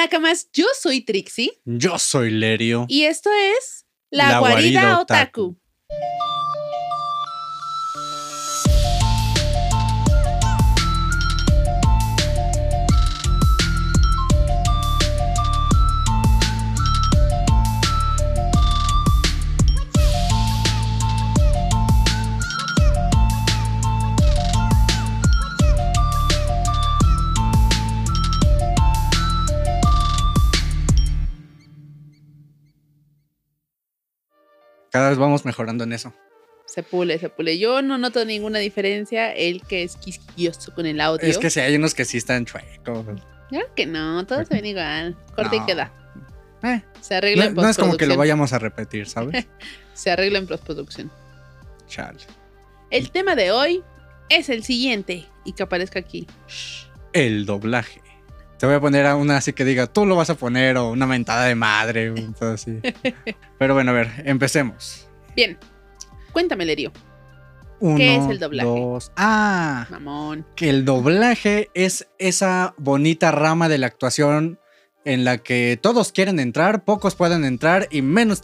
Nakamas, yo soy Trixie. Yo soy Lerio. Y esto es La, Guarida, Otaku. Cada vez vamos mejorando en eso. Se pule, se pule. Yo no noto ninguna diferencia. El que es quisquilloso con el audio. Es que sí, hay unos que sí están chuecos. Claro que no, todos se ven igual. Corte y queda. Eh, Se arregla en no, no es como que lo postproducción. vayamos a repetir, ¿sabes? Se arregla en postproducción. Chale. El tema de hoy es el siguiente. Y que aparezca aquí. El doblaje. Te voy a poner a una así que diga, tú lo vas a poner, o una mentada de madre, o todo así. Pero bueno, a ver, empecemos. Bien. Cuéntame, Lerio. Uno, ¿Qué es el doblaje? dos- Ah, Mamón. que el doblaje es esa bonita rama de la actuación en la que todos quieren entrar, pocos pueden entrar y menos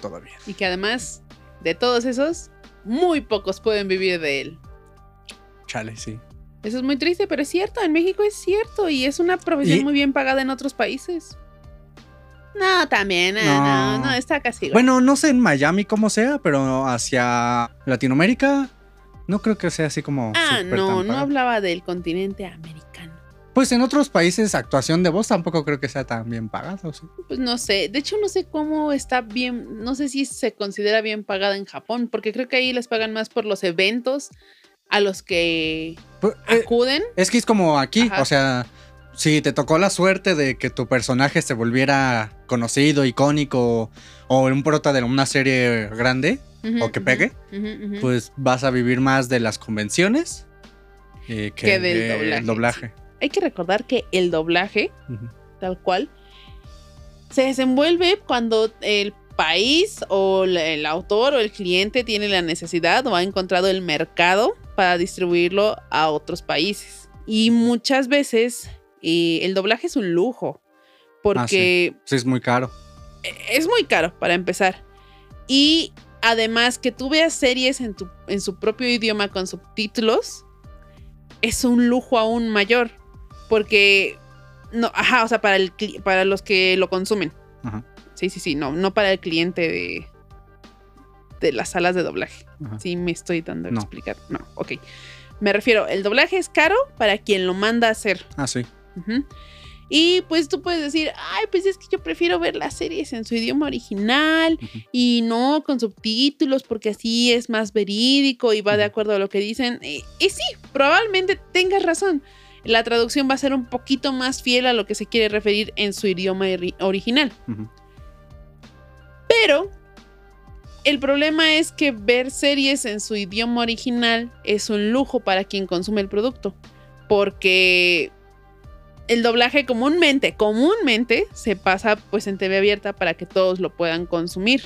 todavía. Y que además de todos esos, muy pocos pueden vivir de él. Chale, sí. Eso es muy triste, pero es cierto. En México es cierto. Y es una profesión Y- muy bien pagada en otros países. No, también. No, no, No. no, está casi. igual. Bueno, no sé en Miami cómo sea, pero hacia Latinoamérica no creo que sea así como. Ah, no, no hablaba del continente americano. Pues en otros países actuación de voz tampoco creo que sea tan bien pagado. ¿sí? Pues no sé. De hecho, no sé cómo está bien. No sé si se considera bien pagada en Japón, porque creo que ahí les pagan más por los eventos a los que acuden. es que es como aquí, Ajá. o sea, si te tocó la suerte de que tu personaje se volviera conocido, icónico o un prota de una serie grande, o que pegue, pues vas a vivir más de las convenciones eh, que, Que del doblaje, doblaje. Hay que recordar que el doblaje tal cual, se desenvuelve cuando el país o el autor o el cliente tiene la necesidad o ha encontrado el mercado para distribuirlo a otros países. Y muchas veces eh, el doblaje es un lujo porque Sí, es muy caro. es muy caro para empezar. Y además que tú veas series en, tu, en su propio idioma con subtítulos, es un lujo aún mayor. Porque, no, ajá, o sea, para, el, para los que lo consumen. Ajá. Sí, sí, sí, no, no para el cliente de, de las salas de doblaje. Ajá. Sí, me estoy dando a No. explicar. No, ok. Me refiero, el doblaje es caro para quien lo manda a hacer. Ah, sí. Y pues tú puedes decir, ay, pues es que yo prefiero ver las series en su idioma original y no con subtítulos porque así es más verídico y va de acuerdo a lo que dicen. Y, y sí, probablemente tengas razón. La traducción va a ser un poquito más fiel a lo que se quiere referir en su idioma ori- original. Pero el problema es que ver series en su idioma original es un lujo para quien consume el producto. Porque el doblaje comúnmente, comúnmente se pasa pues en TV abierta para que todos lo puedan consumir.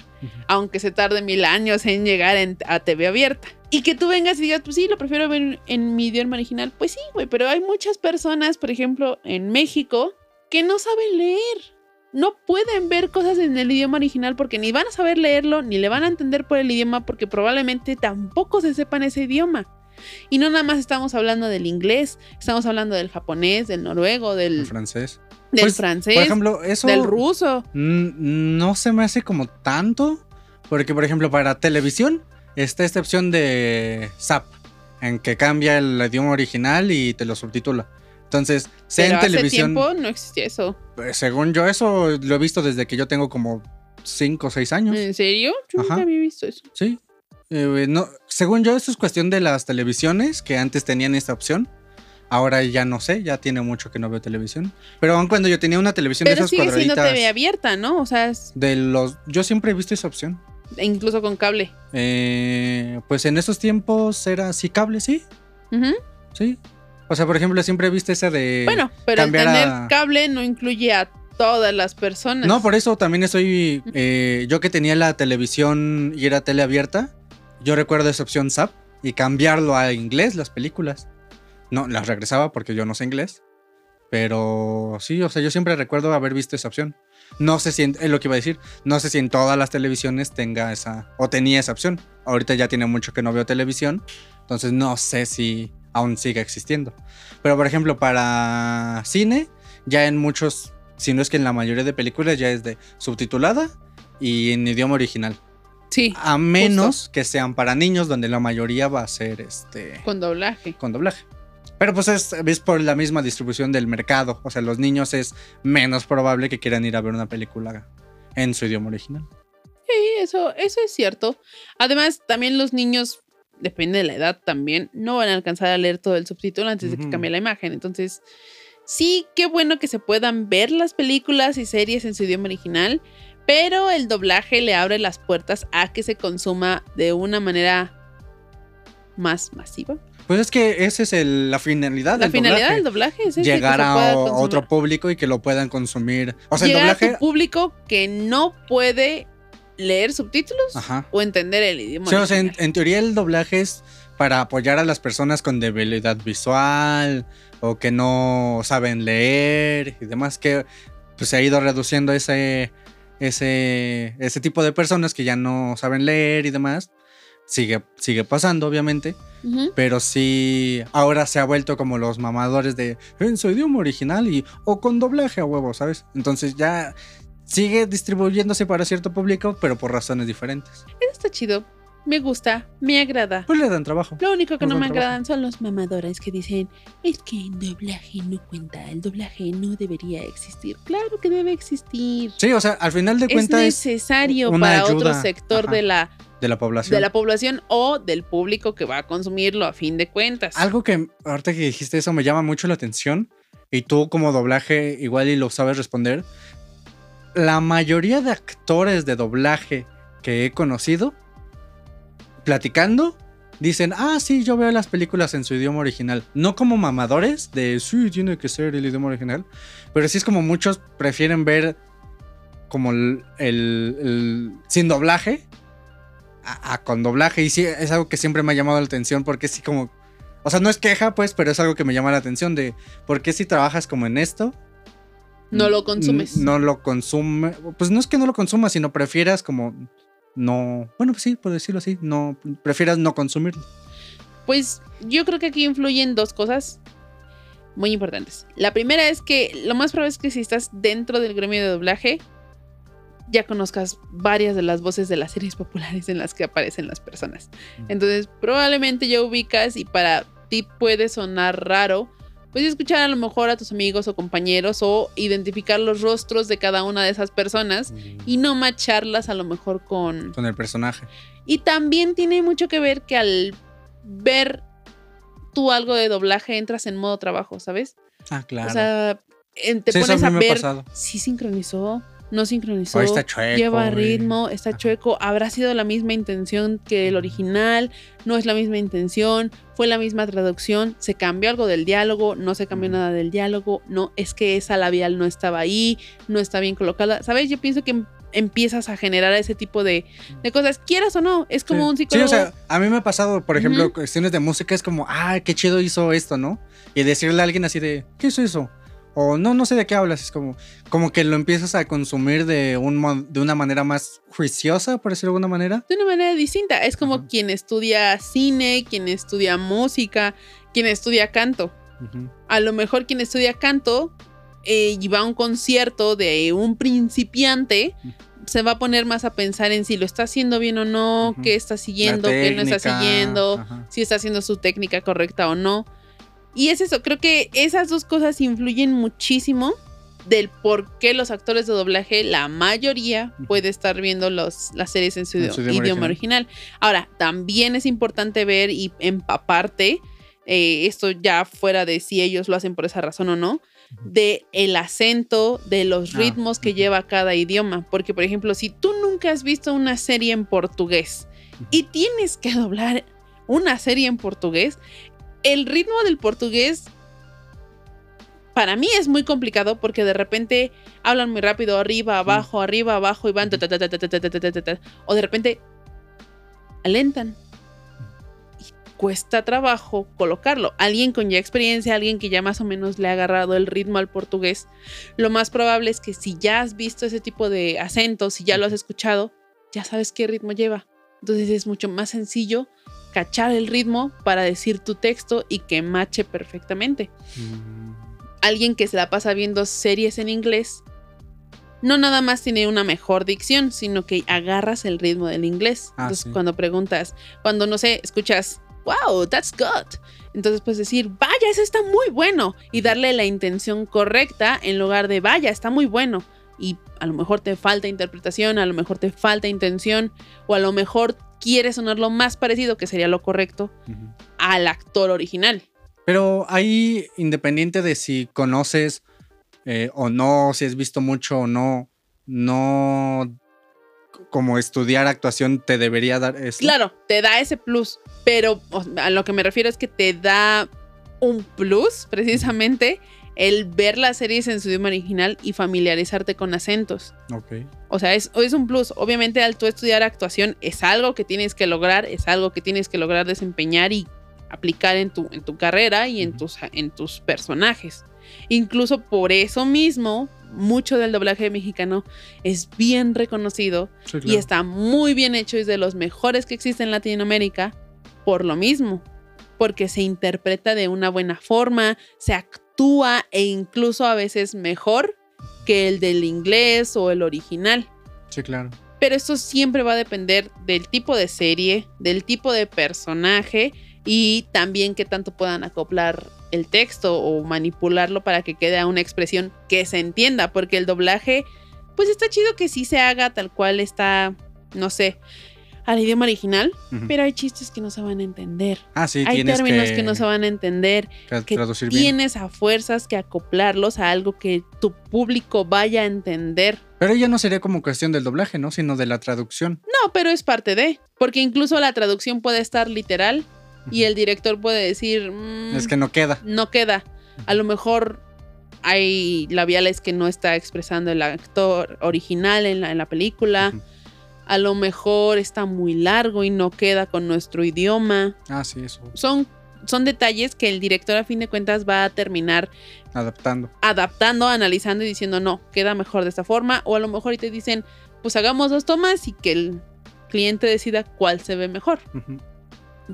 Aunque se tarde mil años en llegar en- a TV abierta. Y que tú vengas y digas, pues sí, lo prefiero ver en mi idioma original. Pues sí, güey, pero hay muchas personas, por ejemplo, en México, que no saben leer no pueden ver cosas en el idioma original porque ni van a saber leerlo, ni le van a entender por el idioma porque probablemente tampoco se sepan ese idioma. Y no nada más estamos hablando del inglés, estamos hablando del japonés, del noruego, del, francés. del Pues, francés, Por ejemplo, eso. del ruso. No se me hace como tanto. Porque, por ejemplo, para televisión está esta opción de SAP, en que cambia el idioma original y te lo subtitula. Entonces, sea Pero en hace televisión. tiempo no existía eso. pues, según yo, eso lo he visto desde que yo tengo como 5 o 6 años. ¿En serio? Yo nunca había visto eso. Sí. Eh, no, según yo, eso es cuestión de las televisiones que antes tenían esta opción. Ahora ya no sé, ya tiene mucho que no veo televisión. Pero aun cuando yo tenía una televisión de esas sigue siendo. TV abierta, ¿no? O sea, es- De los. Yo siempre he visto esa opción. incluso con cable. Eh, pues en esos tiempos era así cable, sí, sí. O sea, por ejemplo, siempre he visto esa de. Bueno, pero el tener a- cable no incluye a todas las personas. No, por eso también estoy. eh, yo que tenía la televisión y era tele abierta, yo recuerdo esa opción SAP y cambiarlo a inglés, las películas. No, las regresaba porque yo no sé inglés. Pero sí, o sea, yo siempre recuerdo haber visto esa opción. No sé si, en- es lo que iba a decir, no sé si en todas las televisiones tenga esa, o tenía esa opción. Ahorita ya tiene mucho que no veo televisión, entonces no sé si aún sigue existiendo. Pero por ejemplo, para cine, ya en muchos, si no es que en la mayoría de películas ya es de subtitulada y en idioma original. Sí, A menos que sean para niños, donde la mayoría va a ser este con doblaje. con doblaje. Pero pues es, es por la misma distribución del mercado. O sea, los niños es menos probable que quieran ir a ver una película en su idioma original. Sí, eso, eso es cierto. Además, también los niños, depende de la edad también, no van a alcanzar a leer todo el subtítulo antes de que cambie la imagen. Entonces, sí, qué bueno que se puedan ver las películas y series en su idioma original, pero el doblaje le abre las puertas a que se consuma de una manera más masiva. Pues es que esa es el- la finalidad La del finalidad doblaje. del doblaje es Llegar a otro público y que lo puedan consumir. O sea, el Llegar a doblaje. tu público que no puede leer subtítulos Ajá. o entender el idioma. Sí, o sea, en, teoría el doblaje es para apoyar a las personas con debilidad visual o que no saben leer y demás, que pues se ha ido reduciendo ese, ese, ese tipo de personas que ya no saben leer y demás. Sigue, sigue pasando, obviamente, pero sí, ahora se ha vuelto como los mamadores de en su idioma original y o con doblaje a huevo, ¿sabes? Entonces ya sigue distribuyéndose para cierto público, pero por razones diferentes. Eso está chido. Me gusta, me agrada. Pues le dan trabajo. Lo único que no me trabajo. agradan son los mamadores que dicen, es que el doblaje no cuenta, el doblaje no debería existir. Claro que debe existir. Sí, o sea, al final de cuentas es, necesario para otro sector ajá, de la, de la población. de la población o del público que va a consumirlo a fin de cuentas. Algo que ahorita que dijiste eso me llama mucho la atención y tú como doblaje igual y lo sabes responder. La mayoría de actores de doblaje que he conocido platicando dicen, ah, sí, yo veo las películas en su idioma original. No como mamadores de, sí, tiene que ser el idioma original, pero sí es como muchos prefieren ver como el, sin doblaje a, a con doblaje. Y sí, es algo que siempre me ha llamado la atención porque sí como... O sea, no es queja, pues, pero es algo que me llama la atención de por qué si trabajas como en esto... No lo n- consumes. No lo consume. Pues no es que no lo consumas, sino prefieras como no. Bueno, pues sí, por decirlo así. No. Prefieras no consumirlo. Pues yo creo que aquí influyen dos cosas muy importantes. La primera es que lo más probable es que si estás dentro del gremio de doblaje, ya conozcas varias de las voces de las series populares en las que aparecen las personas. Entonces, probablemente ya ubicas y para ti puede sonar raro, pues escuchar a lo mejor a tus amigos o compañeros o identificar los rostros de cada una de esas personas y no macharlas a lo mejor con, Con el personaje. y también tiene mucho que ver que al ver tú algo de doblaje entras en modo trabajo, ¿sabes? Ah, claro. O sea, te Sí, pones a ver si sincronizó, no sincronizó, está chueco, lleva güey. ritmo, está chueco, habrá sido la misma intención que el original, no es la misma intención, fue la misma traducción, se cambió algo del diálogo, no se cambió nada del diálogo, no, es que esa labial no estaba ahí, no está bien colocada, ¿sabes? Yo pienso que em- empiezas a generar ese tipo de, de cosas, quieras o no, es como Sí. un Sí, psicólogo. o sea, a mí me ha pasado, por ejemplo, cuestiones de música, es como, ah, qué chido hizo esto, ¿no? Y decirle a alguien así de, ¿qué hizo eso? O no, no sé de qué hablas. Es como, como que lo empiezas a consumir de, un, de una manera más juiciosa, por decirlo de alguna manera. de una manera distinta. Es como Ajá. quien estudia cine, quien estudia música, quien estudia canto. A lo mejor quien estudia canto eh, y va a un concierto de un principiante, se va a poner más a pensar en si lo está haciendo bien o no, qué está siguiendo, qué no está siguiendo, si está haciendo su técnica correcta o no. Y es eso, creo que esas dos cosas influyen muchísimo del por qué los actores de doblaje, la mayoría, puede estar viendo los, las series en su, En idioma, su idioma idioma original. Ahora, también es importante ver y empaparte, eh, esto ya fuera de si ellos lo hacen por esa razón o no, de el acento, de los Ah, ritmos que lleva cada idioma. Porque, por ejemplo, si tú nunca has visto una serie en portugués y tienes que doblar una serie en portugués, el ritmo del portugués para mí es muy complicado porque de repente hablan muy rápido, arriba, abajo, arriba, abajo y van. ta-ta-ta-ta-ta-ta-ta. O de repente alentan. Y cuesta trabajo colocarlo. Alguien con ya experiencia, alguien que ya más o menos le ha agarrado el ritmo al portugués, lo más probable es que si ya has visto ese tipo de acentos, si ya lo has escuchado, ya sabes qué ritmo lleva. Entonces es mucho más sencillo cachar el ritmo para decir tu texto y que mache perfectamente. Mm, Alguien que se la pasa viendo series en inglés, no nada más tiene una mejor dicción, sino que agarras el ritmo del inglés. Ah, Entonces sí. cuando preguntas, cuando no sé, escuchas, wow, that's good. Entonces puedes decir, vaya, eso está muy bueno. Y darle la intención correcta en lugar de, vaya, está muy bueno. Y a lo mejor te falta interpretación, a lo mejor te falta intención, o a lo mejor quieres sonar lo más parecido, que sería lo correcto, al actor original. Pero ahí, independiente de si conoces eh, o no, si has visto mucho o no, no como estudiar actuación te debería dar eso. Claro, te da ese plus, pero o a lo que me refiero es que te da un plus, precisamente, el ver las series en su idioma original y familiarizarte con acentos. Ok. O sea, es, es un plus. Obviamente, al tú estudiar actuación, es algo que tienes que lograr, es algo que tienes que lograr desempeñar y aplicar en tu, en tu carrera y en Ujú. tus, en tus personajes. Incluso por eso mismo, mucho del doblaje mexicano es bien reconocido Sí, y claro. está muy bien hecho, es de los mejores que existe en Latinoamérica, por lo mismo, porque se interpreta de una buena forma, se actúa e incluso a veces mejor que el del inglés o el original. Sí, claro. Pero esto siempre va a depender del tipo de serie, del tipo de personaje y también qué tanto puedan acoplar el texto o manipularlo para que quede a una expresión que se entienda, porque el doblaje, pues está chido que sí se haga tal cual está, no sé, al idioma original, pero hay chistes que no se van a entender. ah, sí, hay tienes términos que, que no se van a entender, que traducir bien. tienes a fuerzas que acoplarlos a algo que tu público vaya a entender. Pero ya no sería como cuestión del doblaje, ¿no? Sino de la traducción. No, pero es parte de, porque incluso la traducción puede estar literal y el director puede decir, "Mm, Es que no queda. no queda. A lo mejor hay labiales que no está expresando el actor original en la, en la película. A lo mejor está muy largo y no queda con nuestro idioma. Ah, sí, eso. Son, son detalles que el director a fin de cuentas va a terminar Adaptando. adaptando, analizando y diciendo, no, queda mejor de esta forma. O a lo mejor y te dicen, pues hagamos dos tomas y que el cliente decida cuál se ve mejor.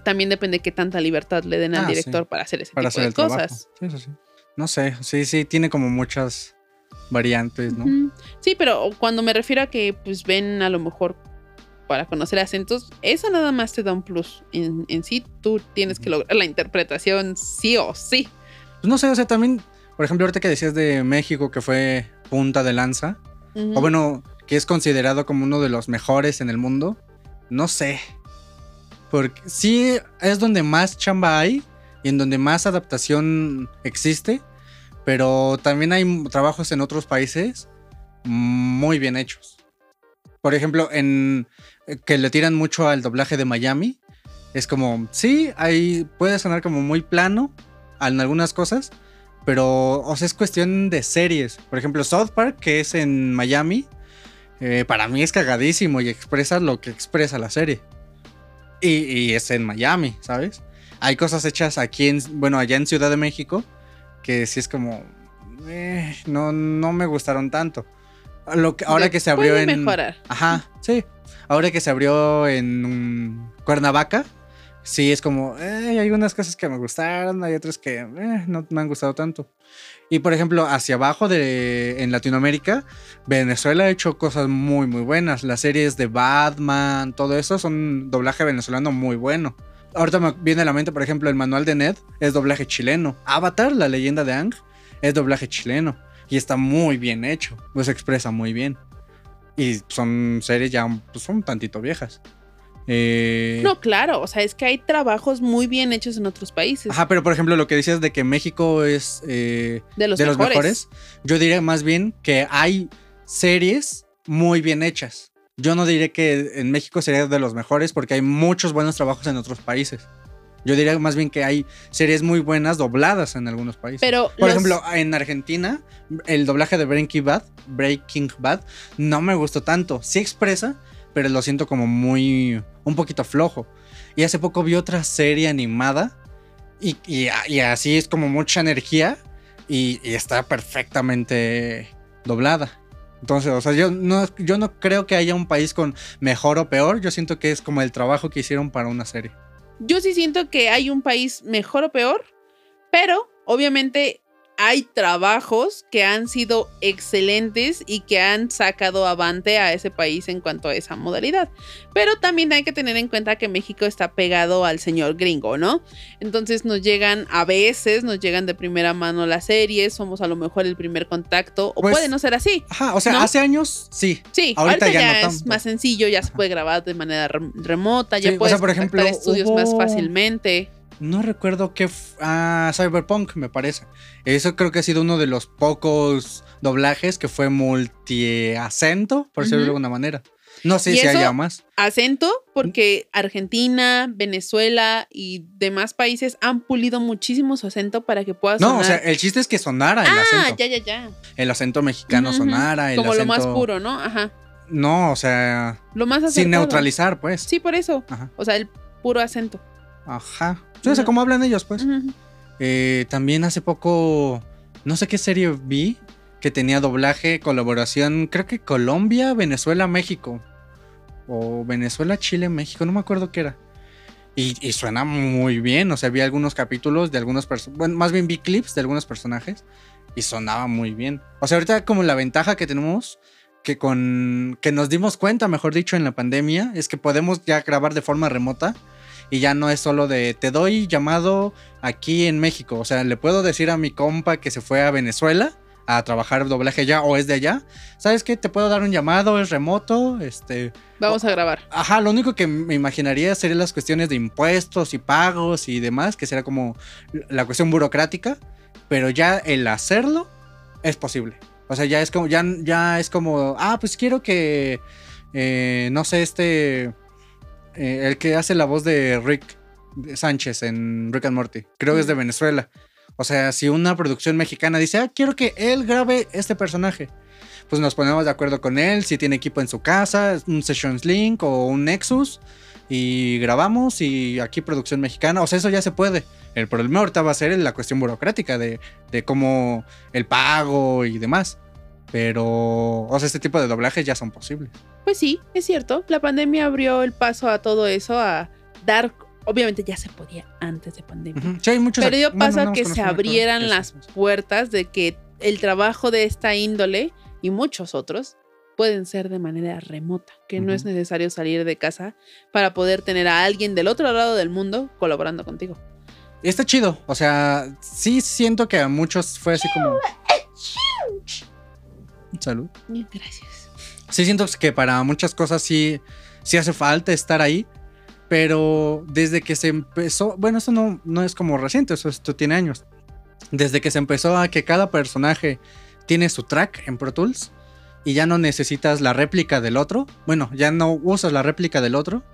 También depende de qué tanta libertad le den al Ah, sí. director para hacer ese Para tipo hacer de trabajo. cosas. Sí, eso sí. No sé, sí, sí, tiene como muchas variantes, ¿no? Sí, pero cuando me refiero a que pues ven a lo mejor para conocer acentos, eso nada más te da un plus. En, en sí, tú tienes que lograr la interpretación sí o sí. Pues no sé, o sea, también, por ejemplo, ahorita que decías de México que fue punta de lanza, o bueno, que es considerado como uno de los mejores en el mundo, no sé. Porque sí es donde más chamba hay y en donde más adaptación existe, pero también hay trabajos en otros países muy bien hechos. Por ejemplo, en eh, que le tiran mucho al doblaje de Miami, es como, sí, ahí puede sonar como muy plano en algunas cosas, pero o sea, es cuestión de series. Por ejemplo, South Park, que es en Miami, eh, para mí es cagadísimo y expresa lo que expresa la serie. Y, y es en Miami, ¿sabes? Hay cosas hechas aquí en, bueno, allá en Ciudad de México, que sí es como, eh, no, no me gustaron tanto. Lo que, ahora De- que se abrió puede en... mejorar. Ajá, sí. Ahora que se abrió en um, Cuernavaca, sí es como, eh, hay unas cosas que me gustaron, hay otras que eh, no me han gustado tanto. Y por ejemplo, hacia abajo de en Latinoamérica, Venezuela ha hecho cosas muy, muy buenas. Las series de Batman, todo eso son doblaje venezolano muy bueno. Ahorita me viene a la mente, por ejemplo, el manual de Ned es doblaje chileno. Avatar, la leyenda de Ang, es doblaje chileno. Y está muy bien hecho. Pues se expresa muy bien. Y son series ya pues, son un tantito viejas. Eh, No, claro, o sea, es que hay trabajos muy bien hechos en otros países. Ajá, pero por ejemplo, lo que decías de que México es eh, de los de los mejores, yo diría más bien que hay series muy bien hechas. Yo no diré que en México sería de los mejores porque hay muchos buenos trabajos en otros países. Yo diría más bien que hay series muy buenas dobladas en algunos países. Pero Por los- ejemplo, en Argentina, el doblaje de Breaking Bad, Breaking Bad, no me gustó tanto. Sí expresa, pero lo siento como muy, un poquito flojo. Y hace poco vi otra serie animada y, y- y así es como mucha energía y, y está perfectamente doblada. Entonces, o sea, yo no, yo no creo que haya un país con mejor o peor. Yo siento que es como el trabajo que hicieron para una serie. Yo sí siento que hay un país mejor o peor, pero obviamente hay trabajos que han sido excelentes y que han sacado avante a ese país en cuanto a esa modalidad. Pero también hay que tener en cuenta que México está pegado al señor gringo, ¿no? Entonces nos llegan a veces, nos llegan de primera mano las series, somos a lo mejor el primer contacto, o Pues, puede no ser así. Ajá, o sea, ¿No? hace años sí. Sí, ahorita ahorita, ya ya, no es más sencillo, ya se puede grabar de manera rem- remota, Sí, ya o puedes sea, por contactar ejemplo, estudios más fácilmente. No recuerdo qué. Ah, Cyberpunk, me parece. Eso creo que ha sido uno de los pocos doblajes que fue multiacento, por decirlo de alguna manera. No sé si eso- haya más. acento porque Argentina, Venezuela y demás países han pulido muchísimo su acento para que pueda sonar. No, o sea, el chiste es que sonara el ah, acento. ya, ya, ya. El acento mexicano sonara. El Como lo más acento- puro, ¿no? Ajá. No, o sea, Lo más sin acertado. neutralizar, pues. Sí, por eso. Ajá. O sea, el puro acento. Ajá. Sí, o sea, Ujú. como hablan ellos, pues. Eh, también hace poco, no sé qué serie vi que tenía doblaje, colaboración, creo que Colombia, Venezuela, México. O Venezuela, Chile, México, no me acuerdo qué era. Y, y suena muy bien, o sea, vi algunos capítulos de algunos personajes, bueno, más bien vi clips de algunos personajes y sonaba muy bien. O sea, ahorita como la ventaja que tenemos, que con que nos dimos cuenta, mejor dicho, en la pandemia, es que podemos ya grabar de forma remota y ya no es solo de te doy llamado aquí en México. O sea, le puedo decir a mi compa que se fue a Venezuela a trabajar doblaje allá o es de allá. ¿Sabes qué? Te puedo dar un llamado, es remoto, este... Vamos a grabar. Ajá, lo único que me imaginaría serían las cuestiones de impuestos y pagos y demás, que será como la cuestión burocrática, pero ya el hacerlo es posible. O sea, ya es como, ya, ya es como, ah, pues quiero que, eh, no sé, este, eh, el que hace la voz de Rick Sánchez en Rick and Morty, creo que es de Mm. Venezuela. O sea, si una producción mexicana dice, ah, quiero que él grabe este personaje, pues nos ponemos de acuerdo con él, si tiene equipo en su casa, un Sessions Link o un Nexus, y grabamos y aquí producción mexicana, o sea, eso ya se puede. El problema ahorita va a ser la cuestión burocrática de, de cómo el pago y demás. Pero, o sea, este tipo de doblajes ya son posibles. Pues sí, es cierto. La pandemia abrió el paso a todo eso, a dar. Obviamente ya se podía antes de pandemia. Sí, hay muchos Pero dio bueno, paso a no que se abrieran las puertas de que el trabajo de esta índole y muchos otros pueden ser de manera remota, que no es necesario salir de casa para poder tener a alguien del otro lado del mundo colaborando contigo. Y está chido. O sea, sí siento que a muchos fue así como. Salud. Gracias. Sí siento que para muchas cosas sí, sí hace falta estar ahí. Pero desde que se empezó. Bueno, eso no, no es como reciente, eso esto tiene años. Desde que se empezó a que cada personaje tiene su track en Pro Tools. Y ya no necesitas la réplica del otro. Bueno, ya no usas la réplica del otro.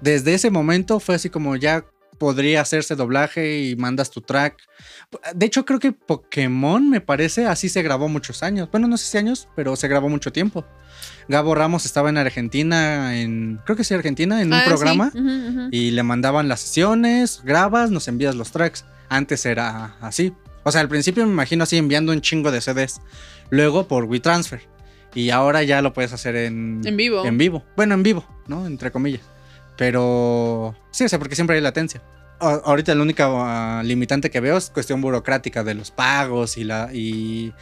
Desde ese momento fue así como ya podría hacerse doblaje y mandas tu track. De hecho, creo que Pokémon, me parece, así se grabó muchos años. Bueno, no sé si años, pero se grabó mucho tiempo. Gabo Ramos estaba en Argentina, en creo que sí, Argentina, en un Ah, sí. programa. Y le mandaban las sesiones, grabas, nos envías los tracks. Antes era así. O sea, al principio me imagino así enviando un chingo de CDs. Luego por WeTransfer. Y ahora ya lo puedes hacer en, En vivo. En vivo. Bueno, en vivo, ¿no? Entre comillas. Pero sí, o sea, porque siempre hay latencia. A- ahorita la única ah, limitante que veo es cuestión burocrática de los pagos y la y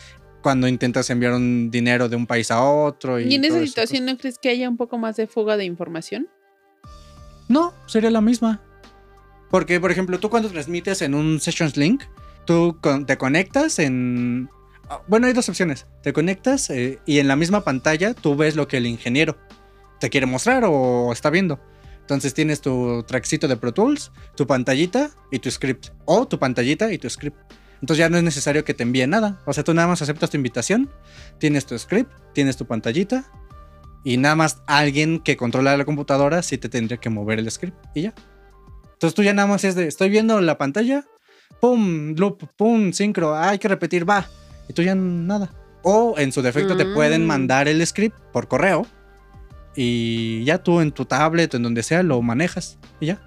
cuando intentas enviar un dinero de un país a otro. Y, ¿Y en esa situación no crees que haya un poco más de fuga de información? No, sería la misma. Porque, por ejemplo, tú cuando transmites en un Sessions Link, tú con- te conectas en... ah, Bueno, hay dos opciones. Te conectas eh, y en la misma pantalla tú ves lo que el ingeniero te quiere mostrar o está viendo. Entonces tienes tu trackcito de Pro Tools, tu pantallita y tu script. O tu pantallita y tu script. Entonces ya no es necesario que te envíe nada. O sea, tú nada más aceptas tu invitación, tienes tu script, tienes tu pantallita y nada más alguien que controla la computadora sí te tendría que mover el script y ya. Entonces tú ya nada más es de, estoy viendo la pantalla, pum, loop, pum, sincro, ah, hay que repetir, va. Y tú ya nada. O en su defecto te pueden Mm. mandar el script por correo y ya tú en tu tablet, en donde sea, lo manejas y ya.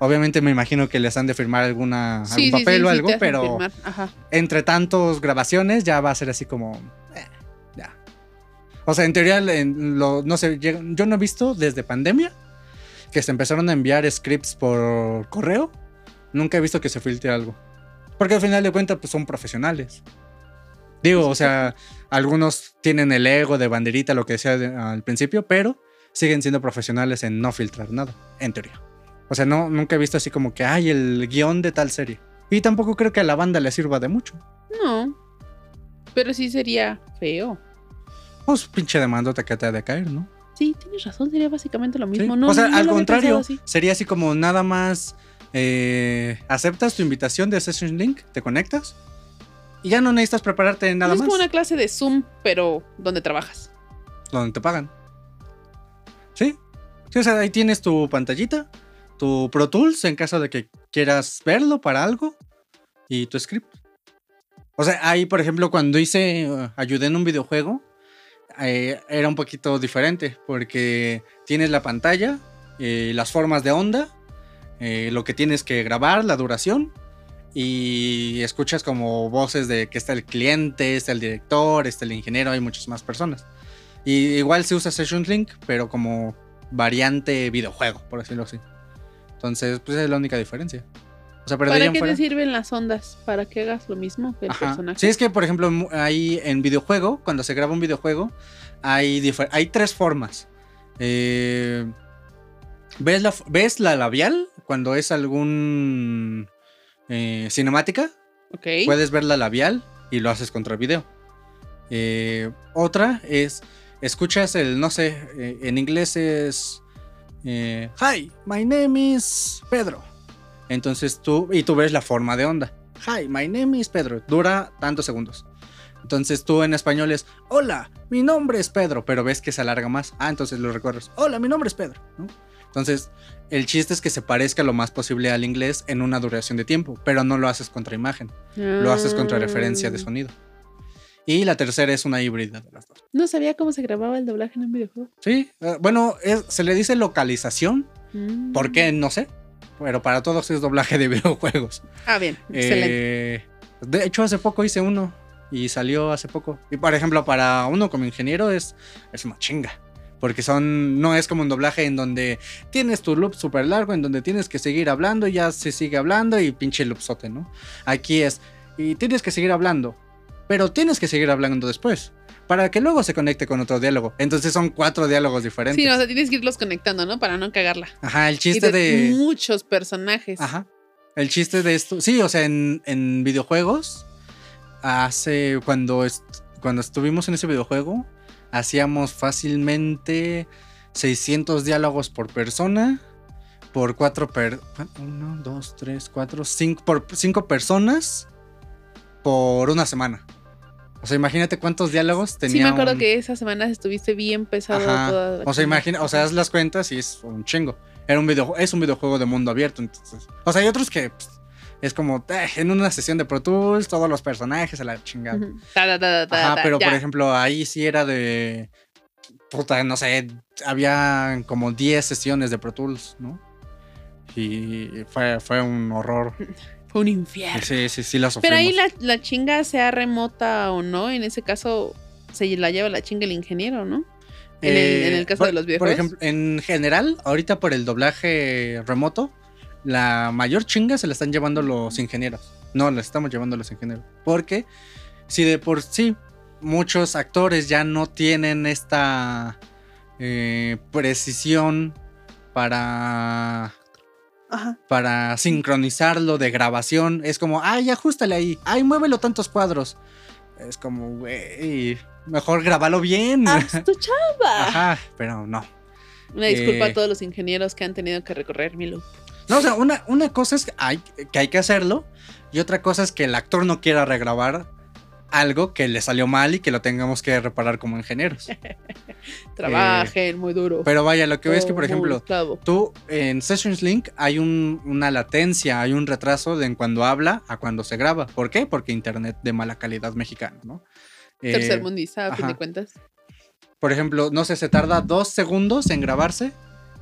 Obviamente me imagino que les han de firmar alguna, Sí, algún sí, papel sí, o algo, pero entre tantos grabaciones ya va a ser así como... eh, ya. O sea, en teoría, en lo- no sé, yo no he visto desde pandemia que se empezaron a enviar scripts por correo. Nunca he visto que se filtre algo. Porque al final de cuentas, pues son profesionales. Digo, o sea, algunos tienen el ego de banderita, lo que decía de- al principio, pero siguen siendo profesionales en no filtrar nada, en teoría. O sea, no, nunca he visto así como que hay el guion de tal serie. Y tampoco creo que a la banda le sirva de mucho. No. Pero sí sería feo. Pues pinche demandota que te ha de caer, ¿no? Sí, tienes razón, sería básicamente lo Sí. mismo. No, o sea, no al lo había contrario, así. sería así como nada más eh, aceptas tu invitación de Session Link, te conectas y ya no necesitas prepararte nada es más como una clase de Zoom, pero donde trabajas. donde te pagan. ¿Sí? Sí, o sea, ahí tienes tu pantallita, tu Pro Tools en caso de que quieras verlo para algo y tu script. O sea, ahí, por ejemplo, cuando hice, eh, ayudé en un videojuego, eh, era un poquito diferente porque tienes la pantalla, eh, las formas de onda, eh, lo que tienes que grabar, la duración. Y escuchas como voces de que está el cliente, está el director, está el ingeniero, hay muchas más personas. Y igual se usa Session Link, pero como variante videojuego, por decirlo así. Entonces, pues es la única diferencia. O sea, pero ¿Para qué fuera- te sirven las ondas? ¿Para que hagas lo mismo que el Ajá. personaje? Sí, es que, por ejemplo, ahí en videojuego, cuando se graba un videojuego, hay, hay tres formas. Eh, ¿ves, la, ¿Ves la labial cuando es algún eh, cinemática? Ok. Puedes ver la labial y lo haces contra el video. Eh, otra es, escuchas el, no sé, eh, en inglés es, Hi, my name is Pedro. Entonces tú, y tú ves la forma de onda. Hi, my name is Pedro. Dura tantos segundos. Entonces tú en español es, hola, mi nombre es Pedro, pero ves que se alarga más. Ah, entonces lo recorres, hola, mi nombre es Pedro. ¿no? Entonces, el chiste es que se parezca lo más posible al inglés en una duración de tiempo, pero no lo haces contra imagen lo haces contra referencia de Ah. sonido. Y la tercera es una híbrida de las dos. No sabía cómo se grababa el doblaje en un videojuego. Sí, eh, bueno, es- se le dice localización, Mm. ¿por qué? No sé, pero para todos es doblaje de videojuegos. Ah, bien. Excelente. Eh, de hecho, hace poco hice uno y salió hace poco. Y por ejemplo, para uno como ingeniero es, es una chinga. Porque son, no es como un doblaje en donde tienes tu loop súper largo, en donde tienes que seguir hablando y ya se sigue hablando y pinche loopsote, ¿no? Aquí es, y tienes que seguir hablando, pero tienes que seguir hablando después, para que luego se conecte con otro diálogo. Entonces son cuatro diálogos diferentes. Sí, o sea, tienes que irlos conectando, ¿no? Para no cagarla. Ajá, el Y chiste de... muchos personajes. Ajá. El chiste de esto. Sí, o sea, en, en videojuegos. Hace. Cuando, est- cuando estuvimos en ese videojuego. Hacíamos fácilmente 600 diálogos por persona. Por cuatro per. Uno, dos, tres, cuatro, cinco. Por cinco personas. Por una semana. O sea, imagínate cuántos diálogos tenía. Sí, me acuerdo un- que esas semanas estuviste bien pesado Ajá. toda la O sea, imagina, o sea, haz las cuentas y es un chingo. Era un video, es un videojuego de mundo abierto, entonces. O sea, hay otros que pues, es como eh, en una sesión de Pro Tools, todos los personajes a la chingada. Ta, ta, Ajá, pero por ejemplo, ahí sí era de puta, no sé, había como 10 sesiones de Pro Tools, ¿no? Y fue, fue un horror. Fue un infierno. Sí, sí, sí, la sufrimos. Pero ahí la, la chinga sea remota o no, en ese caso se la lleva la chinga el ingeniero, ¿no? En, el, en el caso por, de los Por videojuegos. ejemplo, en general, ahorita por el doblaje remoto, la mayor chinga se la están llevando los ingenieros. No, la estamos llevando los ingenieros. Porque si de por sí muchos actores ya no tienen esta eh, precisión para Ajá. para sincronizarlo de grabación. Es como, ay, ajustale ahí. Ay, muévelo tantos cuadros. Es como, güey, mejor grábalo bien. ¡Haz tu chava! Ajá, pero no. Una disculpa Eh. a todos los ingenieros que han tenido que recorrer mi loop. No, o sea, una, una cosa es que hay, que hay que hacerlo y otra cosa es que el actor no quiera regrabar algo que le salió mal y que lo tengamos que reparar como ingenieros. Trabajen muy duro. Eh, Pero vaya, lo que veo es que, por como ejemplo, tú en Sessions Link hay un- una latencia, hay un retraso de en cuando habla a cuando se graba. ¿Por qué? Porque internet de mala calidad mexicana, ¿no? Eh, Tercermundista, a fin de cuentas. por ejemplo, no sé, se tarda dos segundos en grabarse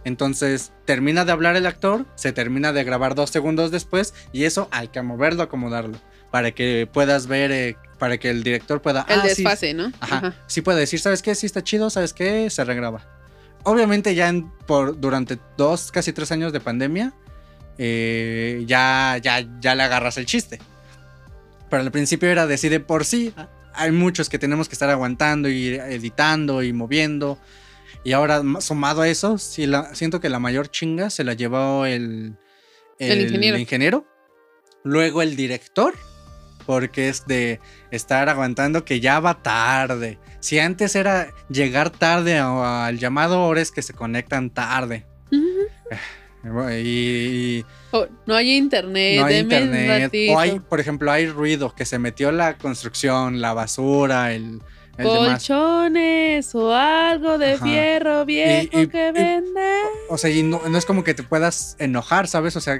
Entonces termina de hablar el actor, se termina de grabar dos segundos después y eso hay que moverlo, acomodarlo para que puedas ver, eh, para que el director pueda... El ah, sí, desfase, ¿no? Ajá, Sí puede decir, ¿sabes qué? Sí está chido, ¿sabes qué? Se regraba. Obviamente ya en- por, durante dos, casi tres años de pandemia, eh, ya, ya, ya le agarras el chiste. Pero al principio era decir de por sí. Hay muchos que tenemos que estar aguantando y editando y moviendo. Y ahora sumado a eso, sí la, siento que la mayor chinga se la llevó el, El ingeniero. ingeniero. Luego el director, porque es de estar aguantando que ya va tarde. Si antes era llegar tarde al llamado, ahora es que se conectan tarde. Ujú. Y, y Oh, no hay internet, no hay internet. O hay, por ejemplo, hay ruido que se metió la construcción, la basura, el, el. Colchones o algo de Ajá. fierro viejo y- que vende. O sea, y no, no es como que te puedas enojar, ¿sabes? O sea,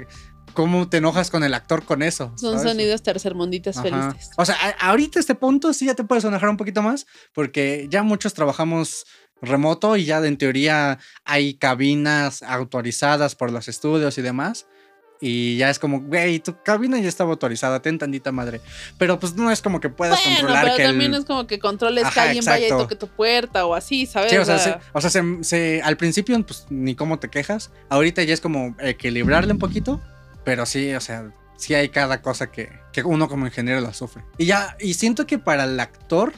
¿cómo te enojas con el actor con eso? Son ¿sabes? sonidos tercermunditas Ajá. felices. O sea, a- ahorita este punto sí ya te puedes enojar un poquito más, porque ya muchos trabajamos remoto y ya en teoría hay cabinas autorizadas por los estudios y demás. Y ya es como, güey, tu cabina ya estaba autorizada, ten tantita madre. Pero pues no es como que puedas Bueno, controlar pero que el- también es como que controles que Ajá, alguien vaya y exacto. toque tu puerta o así, ¿sabes? Sí, o sea, se- o sea, se- se- al principio, pues ni cómo te quejas. Ahorita ya es como equilibrarle un poquito, pero sí, o sea, sí hay cada cosa que, que uno como ingeniero la sufre. Y ya, y siento que para el actor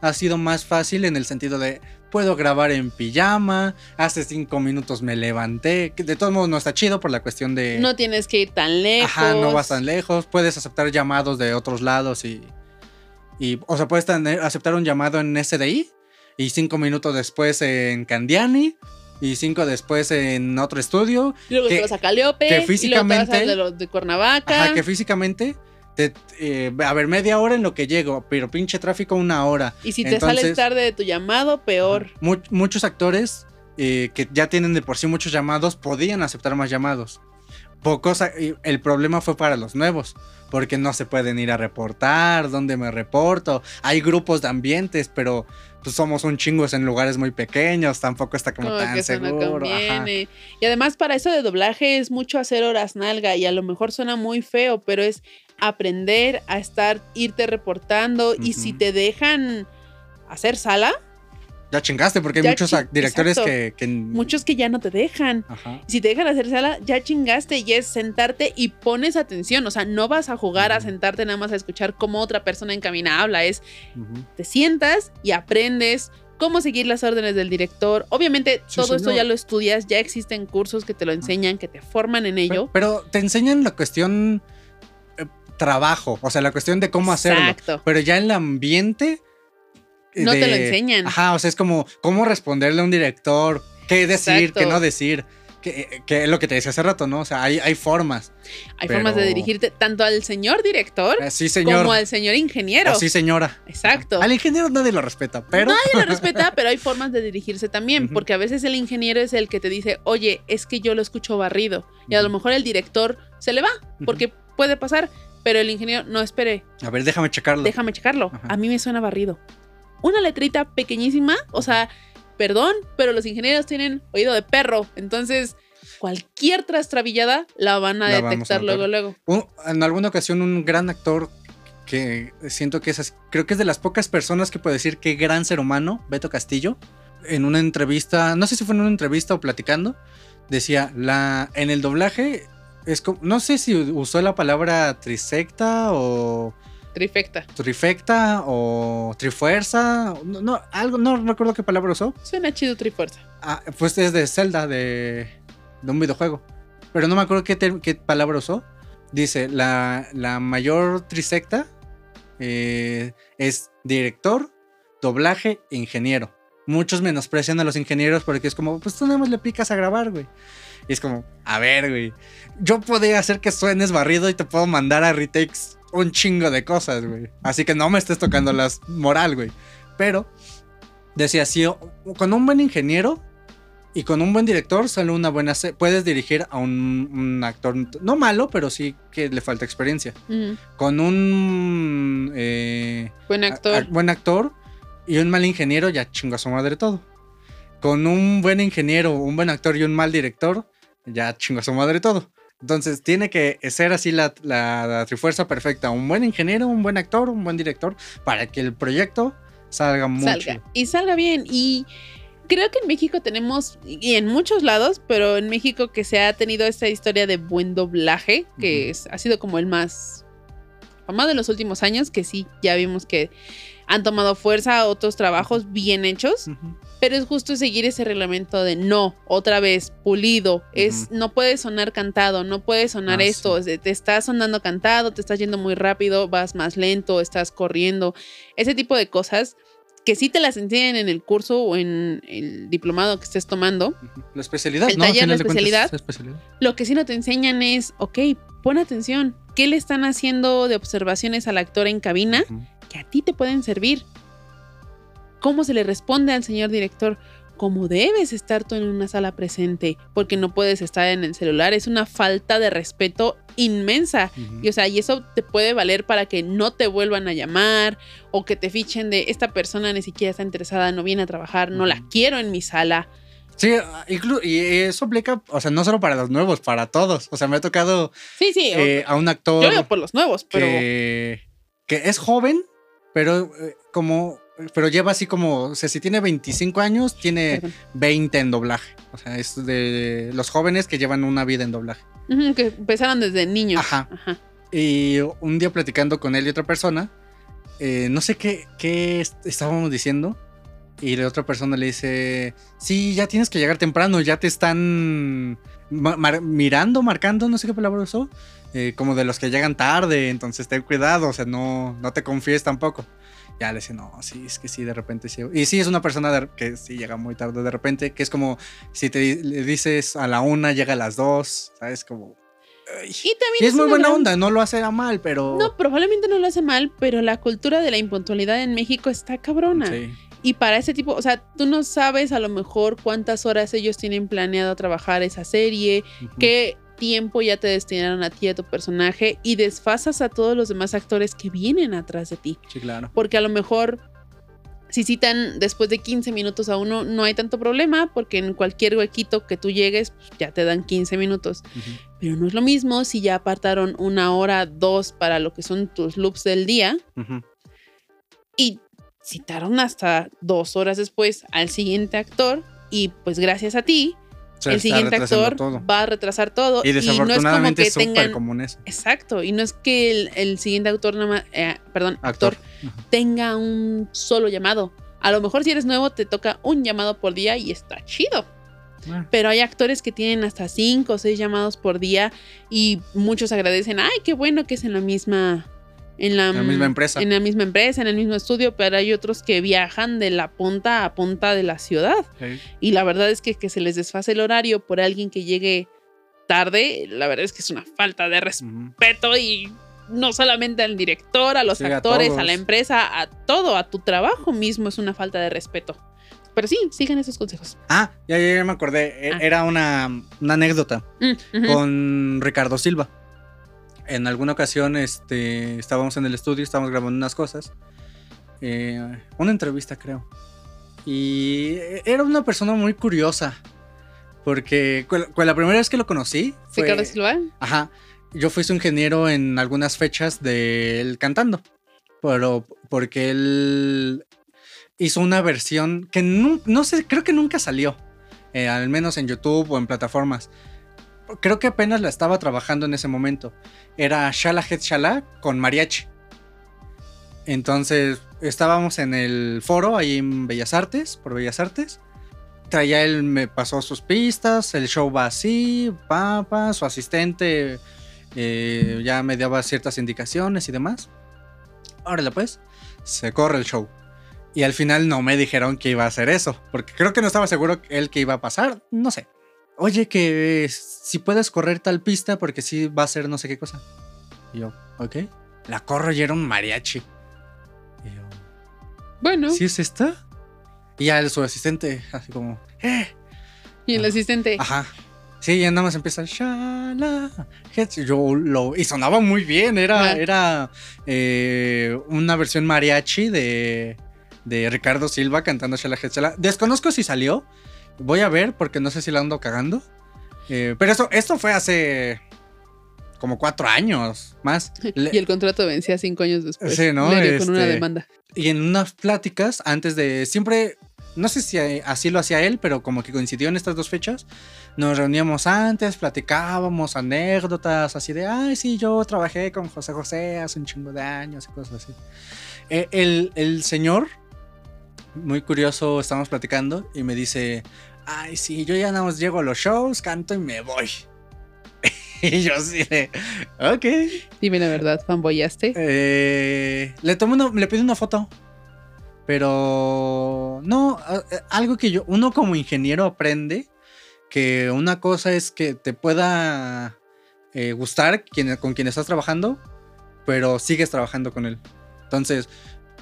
ha sido más fácil en el sentido de puedo grabar en pijama, hace cinco minutos me levanté, que de todos modos no está chido por la cuestión de... no tienes que ir tan lejos. Ajá, no vas tan lejos. Puedes aceptar llamados de otros lados y. y o sea, puedes tener- aceptar un llamado en SDI y cinco minutos después en Candiani y cinco después en otro estudio. Y luego que- te vas a Caliope. que Y luego te vas físicamente- al de, los de Cuernavaca. Ajá, que físicamente. Te- eh, a ver, media hora en lo que llego, pero pinche tráfico una hora. y si te entonces- sales tarde de tu llamado, peor. Mu- muchos actores eh, que ya tienen de por sí muchos llamados podían aceptar más llamados. Pocos, el problema fue para los nuevos, porque no se pueden ir a reportar, dónde me reporto. Hay grupos de ambientes, pero pues somos un chingos en lugares muy pequeños, tampoco está como, Como tan que seguro. ajá. Y además para eso de doblaje es mucho hacer horas nalga y a lo mejor suena muy feo, pero es aprender a estar, irte reportando y si te dejan hacer sala, Ya chingaste, porque hay muchos directores que, que- muchos que ya no te dejan. Ajá. Si te dejan hacer sala, ya chingaste y es sentarte y pones atención. O sea, no vas a jugar a sentarte nada más a escuchar cómo otra persona en cabina habla. Es te sientas y aprendes cómo seguir las órdenes del director. Obviamente, Sí, todo esto ya lo estudias, ya existen cursos que te lo enseñan, que te forman en ello. Pero, pero te enseñan la cuestión trabajo, o sea, la cuestión de cómo hacerlo. Exacto. Pero ya el ambiente. No te lo enseñan. Ajá, o sea, es como cómo responderle a un director, qué decir, Exacto. qué no decir. Que, que es lo que te decía hace rato, ¿no? O sea, hay, hay formas. Hay formas de dirigirte tanto al señor director Eh, Sí, señor. como al señor ingeniero. O sí, señora. Exacto. Al ingeniero nadie lo respeta, pero. Nadie lo respeta, pero hay formas de dirigirse también, porque a veces el ingeniero es el que te dice, oye, es que yo lo escucho barrido. Y a lo mejor el director se le va, porque puede pasar, pero el ingeniero, no, espere, A ver, déjame checarlo. déjame checarlo. Ajá. A mí me suena barrido. Una letrita pequeñísima, o sea, perdón, pero los ingenieros tienen oído de perro, entonces cualquier trastrabillada la van a La vamos a detectar luego, luego. En alguna ocasión, un gran actor que siento que es, así- creo que es de las pocas personas que puede decir que gran ser humano, Beto Castillo, en una entrevista, no sé si fue en una entrevista o platicando, decía, la, en el doblaje, es como, no sé si usó la palabra trisecta o Trifecta. trifecta o trifuerza, no, no, algo, no recuerdo qué palabra usó. Suena chido Trifuerza. Ah, pues es de Zelda, de, de un videojuego. Pero no me acuerdo qué, qué palabra usó. Dice, la, la mayor trisecta eh, es director, doblaje, ingeniero. Muchos menosprecian a los ingenieros porque es como, pues tú nada más le picas a grabar, güey. Y es como, a ver, güey. Yo podría hacer que suenes barrido y te puedo mandar a retakes un chingo de cosas, güey. Así que no me estés tocando las moral, güey. Pero decía, si con un buen ingeniero y con un buen director sale una buena... Puedes dirigir a un, un actor, no malo, pero sí que le falta experiencia. Ujú. Con un eh, Buen a- actor. a- buen actor y un mal ingeniero, ya chingo a su madre todo. con un buen ingeniero, un buen actor y un mal director, ya chingo a su madre todo. Entonces tiene que ser así la, la, la trifuerza perfecta. Un buen ingeniero, un buen actor, un buen director, para que el proyecto salga mucho. salga y salga bien. Y creo que en México tenemos, y en muchos lados, pero en México que se ha tenido esta historia de buen doblaje, que es- ha sido como el más famoso de los últimos años, que sí, ya vimos que han tomado fuerza otros trabajos bien hechos, pero es justo seguir ese reglamento de no, otra vez, pulido, es, no puede sonar cantado, no puede sonar Ah, esto, te está sonando cantado, te estás yendo muy rápido, vas más lento, estás corriendo, ese tipo de cosas que sí te las enseñan en el curso o en el diplomado que estés tomando. La especialidad, El ¿no? Al taller, la especialidad. es especialidad. lo que sí no te enseñan es, ok, pon atención, ¿qué le están haciendo de observaciones al actor en cabina? Que a ti te pueden servir. ¿Cómo se le responde al señor director? ¿Cómo debes estar tú en una sala presente? Porque no puedes estar en el celular. Es una falta de respeto inmensa. Y o sea, y eso te puede valer para que no te vuelvan a llamar o que te fichen de esta persona ni siquiera está interesada, no viene a trabajar, no la quiero en mi sala. Sí, ah, inclu- y eso aplica, o sea, no solo para los nuevos, para todos. O sea, me ha tocado Sí, sí, eh, a un actor yo digo por los nuevos, pero que, que es joven, pero eh, como pero lleva así como, o sea, si tiene 25 años, tiene Perdón. 20 en doblaje. O sea, es de los jóvenes que llevan una vida en doblaje. Que empezaron desde niños. Ajá. Ajá. Y un día platicando con él y otra persona, eh, no sé qué, qué est- estábamos diciendo. Y la otra persona le dice, sí, ya tienes que llegar temprano, ya te están ma- mar- mirando, marcando, no sé qué palabra usó, eh, como de los que llegan tarde, entonces ten cuidado, o sea, no, no te confíes tampoco. Ya le dice, no, sí, es que sí, de repente sí. Y sí, es una persona de- que sí llega muy tarde de repente, que es como si te le dices a la una, llega a las dos, ¿sabes? Como... ay. Y también Y es muy buena gran- onda, no lo hace a mal, pero... No, probablemente no lo hace mal, pero la cultura de la impuntualidad en México está cabrona. Sí. Y para ese tipo, o sea, tú no sabes a lo mejor cuántas horas ellos tienen planeado trabajar esa serie, Ujú. qué tiempo ya te destinaron a ti, a tu personaje, y desfasas a todos los demás actores que vienen atrás de ti. Sí, claro. Porque a lo mejor, si citan después de 15 minutos a uno, no hay tanto problema, porque en cualquier huequito que tú llegues, pues, ya te dan 15 minutos. Pero no es lo mismo si ya apartaron una hora, dos para lo que son tus loops del día y citaron hasta dos horas después al siguiente actor y pues gracias a ti Se el siguiente actor todo. va a retrasar todo Y no es como desafortunadamente que es tengan común eso. exacto y no es que el, el siguiente nada más eh, perdón Actor. actor tenga un solo llamado a lo mejor si eres nuevo te toca un llamado por día y está chido Ah, pero hay actores que tienen hasta cinco o seis llamados por día y muchos agradecen, ay, qué bueno que es en la misma... En la, misma empresa. En la misma empresa, en el mismo estudio, pero hay otros que viajan de la punta a punta de la ciudad. sí. Y la verdad es que que se les desfase el horario por alguien que llegue tarde, la verdad es que es una falta de respeto y no solamente al director, a los Sí, actores, a, la empresa, a todo, a tu trabajo mismo es una falta de respeto. Pero sí, sigan esos consejos. Ah, ya, ya, ya me acordé. E- Ah. Era una, una anécdota Mm, con Ricardo Silva. En alguna ocasión este, estábamos en el estudio, estábamos grabando unas cosas. eh, una entrevista, creo. Y era una persona muy curiosa. Porque la primera vez que lo conocí fue. Ricardo Silva. Ajá. Yo fui su ingeniero en algunas fechas de él cantando. Pero porque él hizo una versión que no, no sé, creo que nunca salió. eh, al menos en YouTube o en plataformas. Creo que apenas la estaba trabajando en ese momento. Era Shala Het Shala con mariachi. Entonces estábamos en el foro ahí en Bellas Artes, por Bellas Artes. Traía él, me pasó sus pistas, el show va así, papa, su asistente eh, ya me daba ciertas indicaciones y demás. Órale pues, se corre el show. Y al final no me dijeron que iba a hacer eso, porque creo que no estaba seguro él que iba a pasar, no sé. Oye, que eh, si puedes correr tal pista porque sí va a ser no sé qué cosa. Y yo, ok. La corro y era un mariachi. Y yo, Bueno, ¿sí es esta? Y ya el- su asistente, así como, ¡eh! y el Ah. asistente. Ajá. Sí, ya nada más empieza. Shala, Yo lo. Y sonaba muy bien. Era, era eh, una versión mariachi de, de Ricardo Silva cantando Shala. Desconozco si salió, Voy a ver porque no sé si la ando cagando. Eh, pero esto, esto fue hace como cuatro años más. Y el contrato vencía cinco años después. Sí, ¿no? Dio con una Este- demanda. Y en unas pláticas, antes de. Siempre. No sé si así lo hacía él, pero como que coincidió en estas dos fechas. Nos reuníamos antes, platicábamos anécdotas, así de, ay, sí, yo trabajé con José José hace un chingo de años y cosas así. Eh, el, el señor, muy curioso, estábamos platicando y me dice, ay, sí, yo ya nada más llego a los shows, canto y me voy. y yo así de, ok. Dime la verdad, fanboyaste. Eh, le tomé una, le pedí una foto. Pero no, algo que yo, uno como ingeniero aprende que una cosa es que te pueda eh, gustar quien, con quien estás trabajando, pero sigues trabajando con él. Entonces,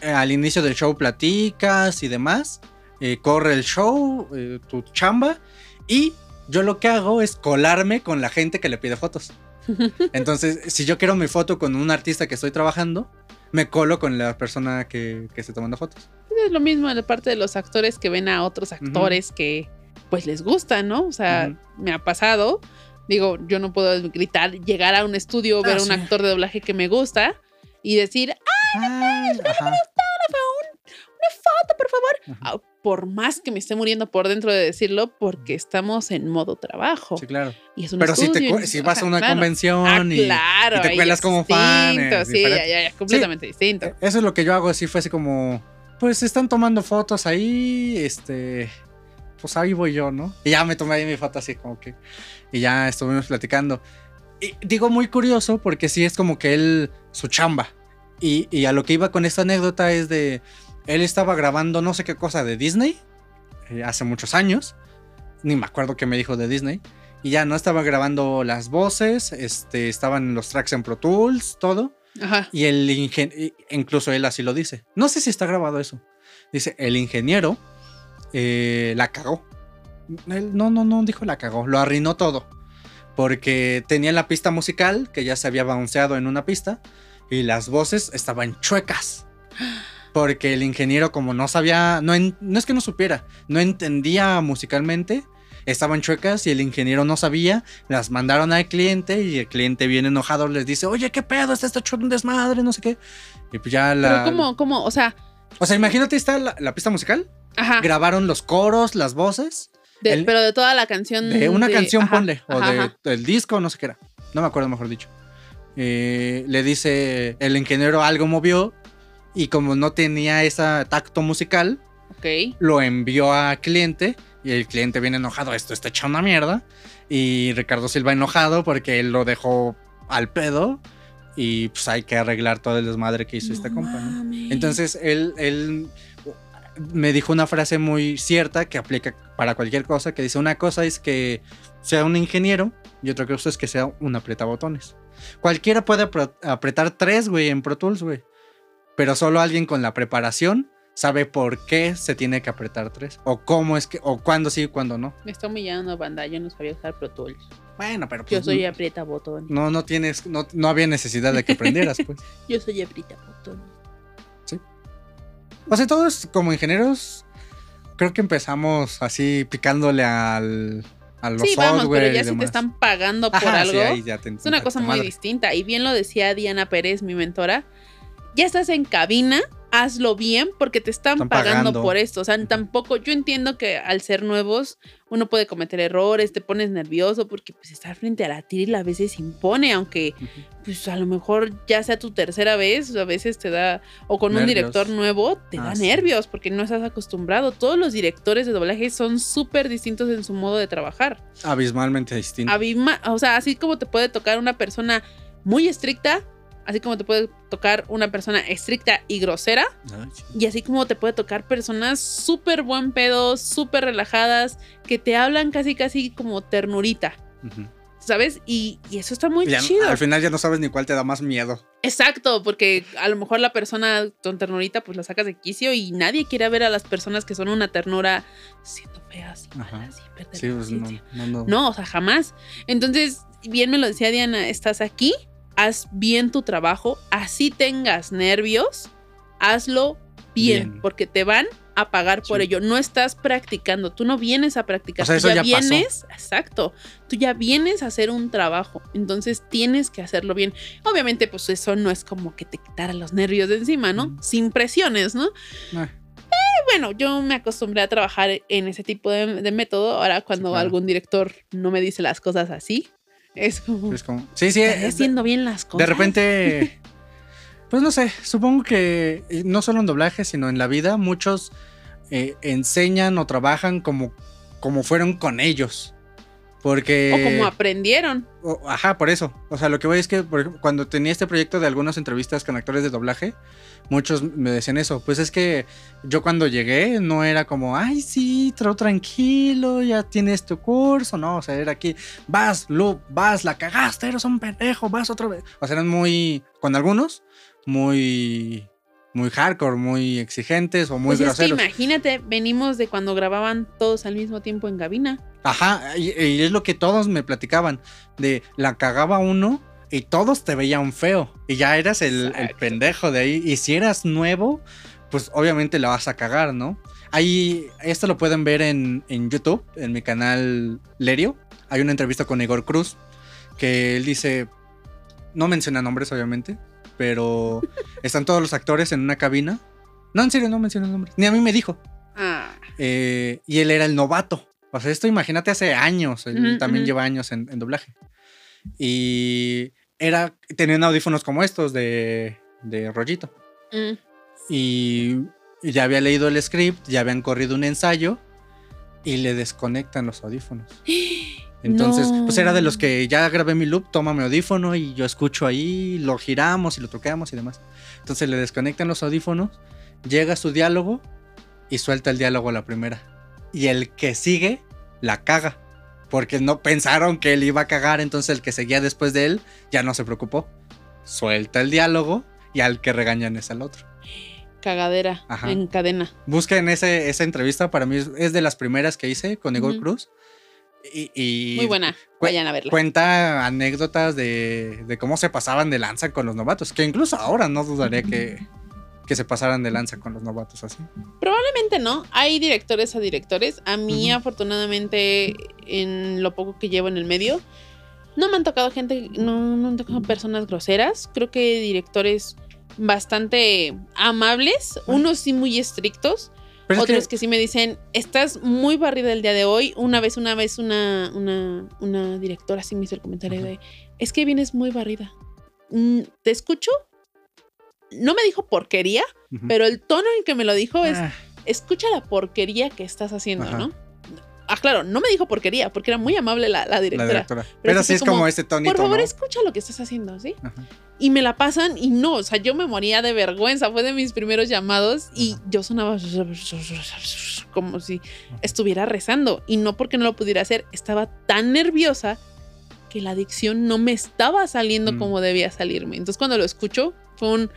eh, al inicio del show platicas y demás, eh, corre el show, eh, tu chamba, y yo lo que hago es colarme con la gente que le pide fotos. Entonces, si yo quiero mi foto con un artista que estoy trabajando, me colo con la persona que, que esté tomando fotos. Es lo mismo en la parte de los actores que ven a otros actores que pues les gusta, ¿no? O sea, me ha pasado. Digo, yo no puedo gritar, llegar a un estudio, ver Ah, a un sí. actor de doblaje que me gusta y decir, ¡ah, Ay, ajá, una foto, por favor! Ah, por más que me esté muriendo por dentro de decirlo, porque estamos en modo trabajo. sí, claro. Y es un Pero si, te, estudio, cu- y- si vas a una claro. convención Ah, y, claro, y te cuelas como fan, es sí, ya, ya, ya, completamente distinto. Eh, Eso es lo que yo hago, así fue así como, pues están tomando fotos ahí, este, pues ahí voy yo, ¿no? Y ya me tomé ahí mi foto así como que, y ya estuvimos platicando. Y digo muy curioso porque sí es como que él, su chamba. Y, y a lo que iba con esta anécdota es de, él estaba grabando no sé qué cosa de Disney, eh, hace muchos años, ni me acuerdo qué me dijo de Disney. Y ya no estaba grabando las voces, este, estaban los tracks en Pro Tools, todo. Ajá. Y el ingeniero, incluso él así lo dice. No sé si está grabado eso. Dice, el ingeniero eh, la cagó. Él, no, no, no dijo la cagó, lo arruinó todo. Porque tenía la pista musical, que ya se había bounceado en una pista, y las voces estaban chuecas. Porque el ingeniero, como no sabía, no, en- no es que no supiera, no entendía musicalmente, estaban chuecas y el ingeniero no sabía, las mandaron al cliente y el cliente bien enojado les dice, oye, ¿qué pedo? Está hecho un desmadre, no sé qué. Y pues ya la... Pero ¿cómo, cómo? O sea, O sea, imagínate, está la, la pista musical, ajá. grabaron los coros, las voces, de- el- pero de toda la canción. de una canción, ajá, ponle, o de- del disco, no sé qué era. No me acuerdo, mejor dicho. Eh, le dice, el ingeniero algo movió y como no tenía ese tacto musical, lo envió a cliente y el cliente viene enojado, esto está hecho una mierda. Y Ricardo Silva enojado porque él lo dejó al pedo y pues hay que arreglar todo el desmadre que hizo compa, ¿no? mames. Entonces él, él me dijo una frase muy cierta que aplica para cualquier cosa, que dice una cosa es que sea un ingeniero y otra cosa es que sea un apretabotones. Cualquiera puede apre- apretar tres, güey, en Pro Tools, güey. Pero solo alguien con la preparación sabe por qué se tiene que apretar tres. O cómo es que, o cuándo sí y cuándo no. Me está humillando, banda. Yo no sabía usar Pro Tools. Bueno, pero Yo pues, soy aprieta botón. no, no tienes, no, no había necesidad de que aprendieras, pues. Yo soy aprieta botón. O sea, todos como ingenieros, creo que empezamos así picándole al, a los Sí, vamos, software pero ya si te están pagando por Ajá, sí, algo. Es una cosa muy distinta. Y bien lo decía Diana Pérez, mi mentora. Ya estás en cabina, hazlo bien porque te están, Están pagando, pagando. por esto. O sea, tampoco, yo entiendo que al ser nuevos, uno puede cometer errores, te pones nervioso porque pues estar frente a la tira a veces impone, aunque pues a lo mejor ya sea tu tercera vez, a veces te da, o con un director nuevo, te Ah, da sí. nervios porque no estás acostumbrado. Todos los directores de doblaje son súper distintos en su modo de trabajar. Abismalmente distinto. Abisma- o sea, así como te puede tocar una persona muy estricta, así como te puede tocar una persona estricta y grosera, sí. y así como te puede tocar personas súper buen pedo, súper relajadas, que te hablan casi, casi como ternurita. ¿sabes? Y, y eso está muy ya- chido. al final ya no sabes ni cuál te da más miedo. Exacto, porque a lo mejor la persona con ternurita pues la sacas de quicio y nadie quiere ver a las personas que son una ternura siendo feas y malas y perder Sí, la pues no, no, no. No, o sea, jamás. Entonces, bien me lo decía Diana, estás aquí, haz bien tu trabajo, así tengas nervios, hazlo bien, Bien. porque te van a pagar por ello. No estás practicando, tú no vienes a practicar, O sea, tú ya, pasó. vienes, exacto, tú ya vienes a hacer un trabajo, entonces tienes que hacerlo bien. Obviamente, pues eso no es como que te quitara los nervios de encima, ¿no? Mm. Sin presiones, ¿no? Ah. bueno, yo me acostumbré a trabajar en ese tipo de, de método. Ahora, cuando claro. algún director no me dice las cosas así, es como. Es como- sí, sí. "¿Estaré es- haciendo bien las cosas. De repente, pues no sé, supongo que eh, no solo en doblaje, sino en la vida, muchos eh, enseñan o trabajan como, como fueron con ellos. Porque... O como aprendieron. o- ajá, por eso. O sea, lo que voy es que por ejemplo, cuando tenía este proyecto de algunas entrevistas con actores de doblaje, muchos me decían eso. Pues es que yo cuando llegué no era como, ay, sí, tra- tranquilo, ya tienes tu curso. No, o sea, era aquí, vas, Lu, vas, la cagaste, eres un pendejo, vas otra vez. O sea, eran muy, con algunos, muy, muy hardcore, muy exigentes o muy pues es que groseros. imagínate, venimos de cuando grababan todos al mismo tiempo en cabina. Ajá, y, y es lo que todos me platicaban, de la cagaba uno y todos te veían feo y ya eras el, el pendejo de ahí. Y si eras nuevo, pues obviamente la vas a cagar, ¿no? Ahí, esto lo pueden ver en, en YouTube, en mi canal Lerio. Hay una entrevista con Igor Cruz que él dice, no menciona nombres obviamente, pero están todos los actores en una cabina. No, en serio, no menciona nombres. Ni a mí me dijo. Ah, Eh, y él era el novato. O sea, esto imagínate hace años. Él también lleva años en, en doblaje. Y era. Tenían audífonos como estos de, de rollito. mm. Y ya había leído el script, ya habían corrido un ensayo y le desconectan los audífonos. Entonces, No. pues era de los que ya grabé mi loop, toma mi audífono y yo escucho ahí, lo giramos y lo truqueamos y demás. Entonces le desconectan los audífonos, llega su diálogo y suelta el diálogo a la primera. Y el que sigue la caga. Porque no pensaron que él iba a cagar, entonces el que seguía después de él ya no se preocupó. Suelta el diálogo y al que regañan es al otro. Cagadera Ajá. en cadena. Busquen ese, esa entrevista, para mí es, es de las primeras que hice con Igor. Cruz. Y, y Muy buena. Vayan a verla. cuenta anécdotas de, de cómo se pasaban de lanza con los novatos. Que incluso ahora no dudaría que, que se pasaran de lanza con los novatos así. Probablemente no. Hay directores a directores. A mí, afortunadamente, en lo poco que llevo en el medio, no me han tocado gente, no, no me han tocado personas groseras. Creo que directores bastante amables, unos sí muy estrictos, Pero es otros que- que... sí me dicen, estás muy barrida el día de hoy. Una vez, una vez, una, una, una directora sí me hizo el comentario Ajá. de, es que vienes muy barrida. Mm, ¿Te escucho? No me dijo porquería, Ujú. pero el tono en que me lo dijo es, Ah, escucha la porquería que estás haciendo, Ajá. ¿no? Ah, claro, no me dijo porquería, porque era muy amable la, la la directora. directora. Pero, sí es como, como, este tonito, Por favor, ¿no? escucha lo que estás haciendo, ¿sí? Ajá. Y me la pasan y no, o sea, yo me moría de vergüenza, fue de mis primeros llamados y yo sonaba como si estuviera rezando y no porque no lo pudiera hacer, estaba tan nerviosa que la dicción no me estaba saliendo Mm. como debía salirme. Entonces cuando lo escucho fue un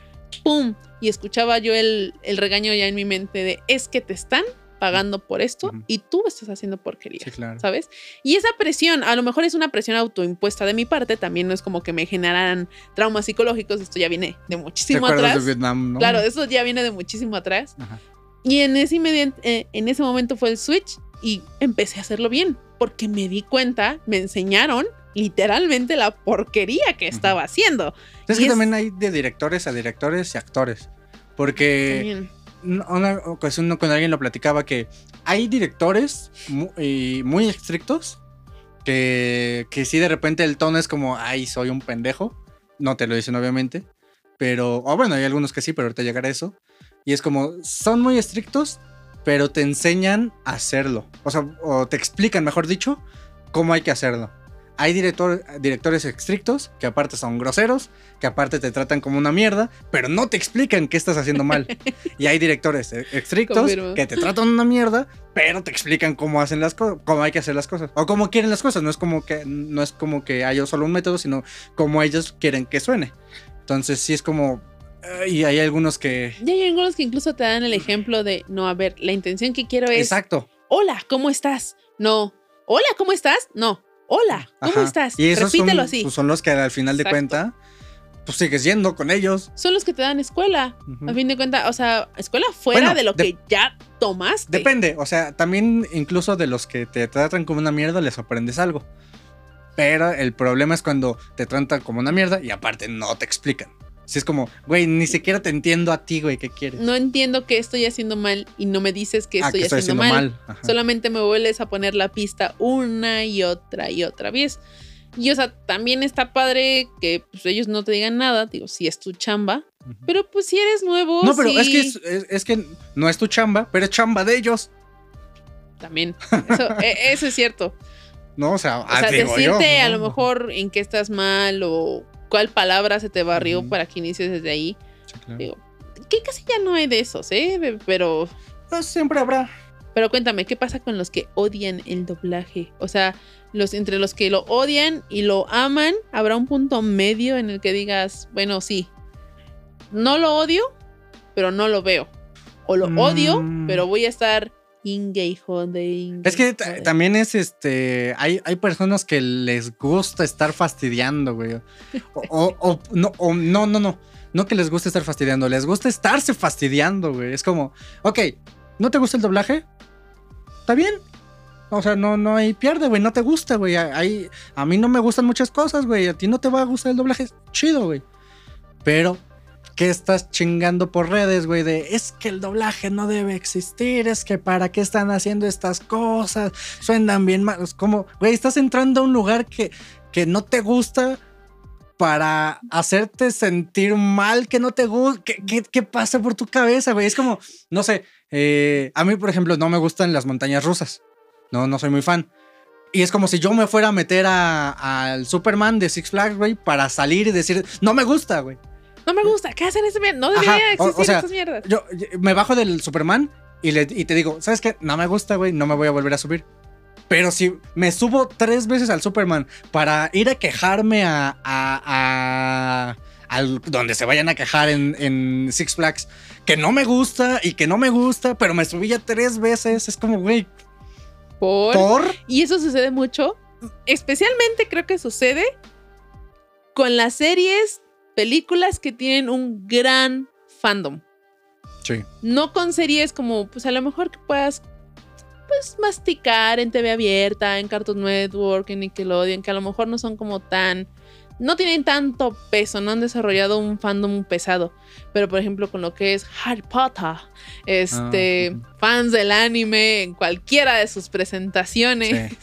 pum y escuchaba yo el, el regaño ya en mi mente de es que te están pagando por esto Ujú. y tú estás haciendo porquería. Sí, claro. ¿sabes? Y esa presión, a lo mejor es una presión autoimpuesta de mi parte, también no es como que me generaran traumas psicológicos, esto ya viene de ¿Te muchísimo acuerdas atrás. de Vietnam, no? Claro, eso ya viene de muchísimo atrás. Ajá. Y en ese, eh, en ese momento fue el switch y empecé a hacerlo bien, porque me di cuenta, me enseñaron literalmente la porquería que estaba haciendo. Es y que es- también hay de directores a directores y actores. Porque También. Una ocasión con alguien lo platicaba que hay directores muy estrictos que, que sí de repente el tono es como, ay, soy un pendejo. No te lo dicen obviamente. Pero, bueno, hay algunos que sí, pero ahorita llegará a eso. Y es como, son muy estrictos, pero te enseñan a hacerlo. O sea, o te explican, mejor dicho, cómo hay que hacerlo. Hay director- directores estrictos que aparte son groseros, que aparte te tratan como una mierda, pero no te explican qué estás haciendo mal. y hay directores e- estrictos Confirmo. que te tratan una mierda, pero te explican cómo hacen las cosas, cómo hay que hacer las cosas o cómo quieren las cosas. No es como que no es como que haya solo un método, sino como ellos quieren que suene. Entonces sí es como eh, y hay algunos que Y hay algunos que incluso te dan el ejemplo de, no, a ver, la intención que quiero es, exacto. hola, ¿cómo estás? No, hola, ¿cómo estás? No, hola, ¿cómo Ajá. estás? Y esos Repítelo son, así. pues, son los que al final de cuenta pues sigues yendo con ellos. Son los que te dan escuela. Ujú. A fin de cuentas, o sea, escuela fuera Bueno, de lo de- que ya tomaste. Depende, o sea, también incluso de los que te tratan como una mierda les aprendes algo. Pero el problema es cuando te tratan como una mierda y aparte no te explican. Si es como, güey, ni siquiera te entiendo a ti, güey, ¿qué quieres? No entiendo qué estoy haciendo mal y no me dices que Ah, estoy, que estoy haciendo, haciendo mal. Solamente me vuelves a poner la pista una y otra y otra vez. Y o sea, también está padre que pues, ellos no te digan nada, digo, si es tu chamba, pero pues si eres nuevo, No, pero sí, es que es, es- es que no es tu chamba, pero es chamba de ellos. también. Eso, e- eso es cierto. No, o sea, O sea, ah, decirte yo, a lo mejor en qué estás mal o cuál palabra se te barrió Ujú. para que inicies desde ahí. Sí, claro. Digo, que casi ya no hay de esos, ¿eh? Pero, Pues siempre habrá. pero cuéntame, ¿qué pasa con los que odian el doblaje? O sea, los, entre los que lo odian y lo aman, ¿habrá un punto medio en el que digas, bueno, sí, no lo odio, pero no lo veo? O lo odio, Mm. pero voy a estar ingay, jode, Es que también es este. Hay, hay personas que les gusta estar fastidiando, güey. O, o- o- no, o no, no, no. No que les guste estar fastidiando, les gusta estarse fastidiando, güey. Es como, ok, ¿no te gusta el doblaje? ¿Está bien? O sea, no, no hay pierde, güey. No te gusta, güey. Hay- a mí no me gustan muchas cosas, güey. A ti no te va a gustar el doblaje. Chido, güey. Pero, ¿qué estás chingando por redes, güey? De es que el doblaje no debe existir. Es que para qué están haciendo estas cosas. Suenan bien mal. Es como, güey, estás entrando a un lugar que, que no te gusta para hacerte sentir mal, que no te gusta, ¿qué, qué, qué pasa por tu cabeza, güey? Es como, no sé, eh, a mí, por ejemplo, no me gustan las montañas rusas. No, no soy muy fan. Y es como si yo me fuera a meter al Superman de Six Flags, güey, para salir y decir, no me gusta, güey. No me gusta, ¿qué hacen ese mierda? No Ajá, debería o- o existir sea, esas mierdas. Yo, yo me bajo del Superman y, le, y te digo, ¿sabes qué? No me gusta, güey, no me voy a volver a subir. Pero si me subo tres veces al Superman para ir a quejarme a, a- a- al donde se vayan a quejar en, en Six Flags, que no me gusta y que no me gusta, pero me subí ya tres veces, es como, güey, Por... ¿por? Y eso sucede mucho. Especialmente creo que sucede con las series, películas que tienen un gran fandom. Sí. No con series como, pues a lo mejor que puedas pues masticar en TV abierta, en Cartoon Network, en Nickelodeon, que a lo mejor no son como tan no tienen tanto peso, no han desarrollado un fandom pesado. Pero por ejemplo, con lo que es Harry Potter, este, Ah, fans del anime en cualquiera de sus presentaciones. Sí.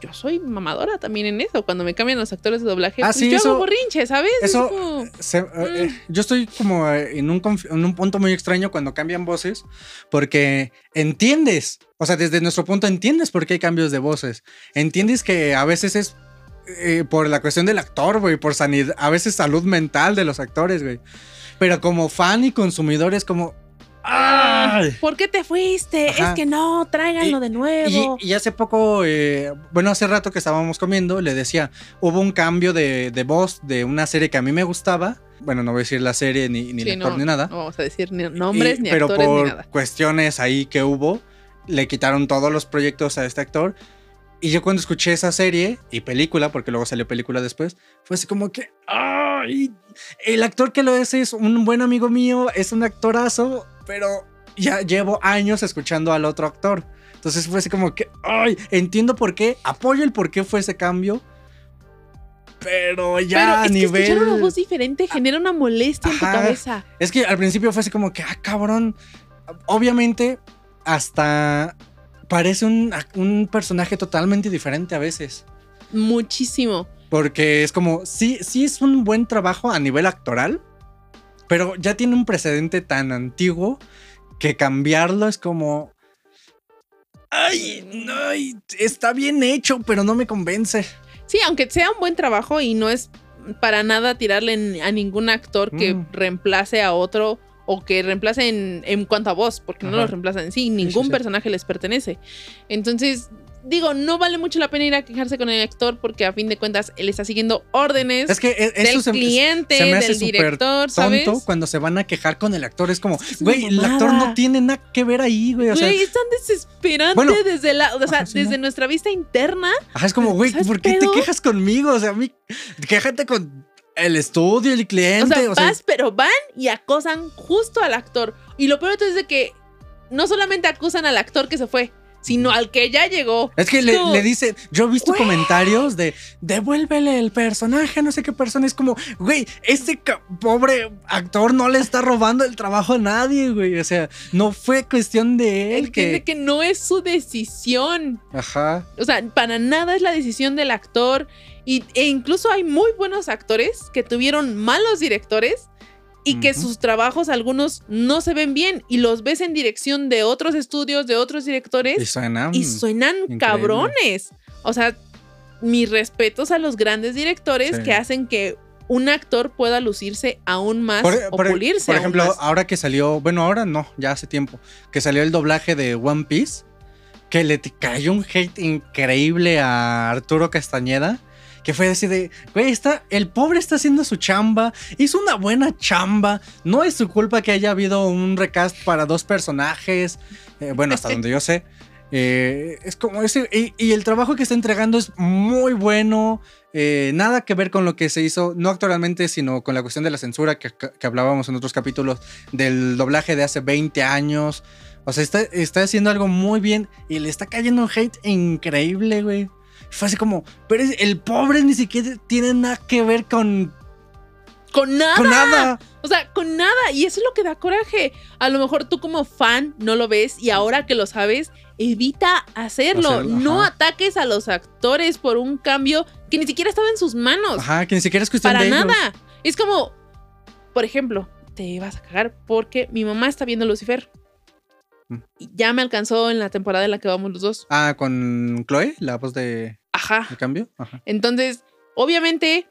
Yo soy mamadora también en eso. Cuando me cambian los actores de doblaje, Ah, pues sí, yo eso- hago borrinche, ¿sabes? Es como- Se- eh, eh, yo estoy como eh, en un, en un punto muy extraño cuando cambian voces, porque entiendes, o sea, desde nuestro punto entiendes por qué hay cambios de voces. Entiendes que a veces es eh, por la cuestión del actor, güey, por sanidad, a veces salud mental de los actores, güey. Pero como fan y consumidor es como... ¡Ay! ¿Por qué te fuiste? Ajá. Es que no, tráiganlo Y- de nuevo. Y, y hace poco, eh, bueno, hace rato que estábamos comiendo, le decía, hubo un cambio de, de voz de una serie que a mí me gustaba. Bueno, no voy a decir la serie ni, ni Sí, el actor no, ni nada. No vamos a decir ni nombres, Y- ni pero actores, por ni nada. cuestiones ahí que hubo, le quitaron todos los proyectos a este actor. Y yo cuando escuché esa serie y película, porque luego salió película después, fue así como que, ¡ay! El actor que lo hace es un buen amigo mío, es un actorazo, pero ya llevo años escuchando al otro actor. Entonces fue así como que, ¡ay! Entiendo por qué, apoyo el por qué fue ese cambio, pero ya Pero a es que nivel... escuchar una voz diferente genera una molestia en tu cabeza. Es que al principio fue así como que, ah, cabrón. Obviamente, hasta parece un, un personaje totalmente diferente a veces. Muchísimo. Porque es como, sí, sí es un buen trabajo a nivel actoral, pero ya tiene un precedente tan antiguo que cambiarlo es como. Ay, no, ay, está bien hecho, pero no me convence. Sí, aunque sea un buen trabajo y no es para nada tirarle a ningún actor que Mm. reemplace a otro o que reemplace en, en cuanto a voz, porque no los reemplazan en sí, sí, ningún sí. personaje les pertenece. Entonces, digo, no vale mucho la pena ir a quejarse con el actor porque a fin de cuentas él está siguiendo órdenes Es que e- eso del se, cliente, se me hace del director, ¿sabes? tonto cuando se van a quejar con el actor. Es como, güey, el actor no tiene nada que ver ahí, güey. O sea, Güey, es tan desesperante Bueno, desde la, o sea, ajá, sí, desde ¿no? nuestra vista interna. Ajá, es como, güey, ¿Sabes ¿por qué te quejas conmigo? O sea, a mí, quéjate con el estudio, el O cliente. sea, o sea, vas, pero van y acosan justo al actor. Y lo peor es de que no solamente acusan al actor que se fue, sino al que ya llegó. Es que le, dice, yo he visto Güey. comentarios de devuélvele el personaje, no sé qué persona. Es como, güey, este pobre actor no le está robando el trabajo a nadie, güey. O sea, no fue cuestión de él Entiende que. que no es su decisión. Ajá. O sea, para nada es la decisión del actor. Y, e incluso hay muy buenos actores que tuvieron malos directores y que sus trabajos, algunos, no se ven bien. Y los ves en dirección de otros estudios, de otros directores. Y suena. y suenan increíble. cabrones. O sea, mis respetos a los grandes directores Sí. que hacen que un actor pueda lucirse aún más Por, o por- pulirse. por ejemplo, más. ahora que salió, bueno, ahora no, ya hace tiempo, que salió el doblaje de One Piece, que le cayó un hate increíble a Arturo Castañeda, que fue así de, güey, está, el pobre está haciendo su chamba, hizo una buena chamba, no es su culpa que haya habido un recast para dos personajes, eh, bueno, hasta donde yo sé. Eh, es como ese, y, y el trabajo que está entregando es muy bueno. eh, nada que ver con lo que se hizo, no actualmente, sino con la cuestión de la censura que, que hablábamos en otros capítulos del doblaje de hace 20 años. O sea, está, está haciendo algo muy bien y le está cayendo un hate increíble, güey. Fue así como, pero el pobre ni siquiera tiene nada que ver con, Con nada. con nada. O sea, con nada. Y eso es lo que da coraje. A lo mejor tú como fan no lo ves y ahora que lo sabes, evita hacerlo. Hacerlo, no ajá. ataques a los actores por un cambio que ni siquiera estaba en sus manos. Ajá, que ni siquiera es cuestión Para de ellos. nada. Es como, por ejemplo, te vas a cagar porque mi mamá está viendo Lucifer. Ya me alcanzó en la temporada en la que vamos los dos. Ah, con Chloe, la voz de, Ajá. de cambio. Ajá. Entonces, obviamente,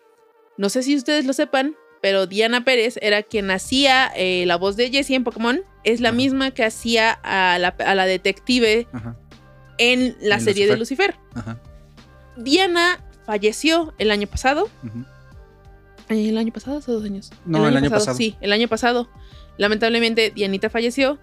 no sé si ustedes lo sepan, pero Diana Pérez era quien hacía eh, la voz de Jessie en Pokémon. Es la Ajá. misma que hacía a la, a la detective Ajá. en la En serie de Lucifer. Ajá. Diana falleció el año pasado. Eh, ¿El año pasado hace dos años? No, el año pasado. Sí, el año pasado. Lamentablemente, Dianita falleció.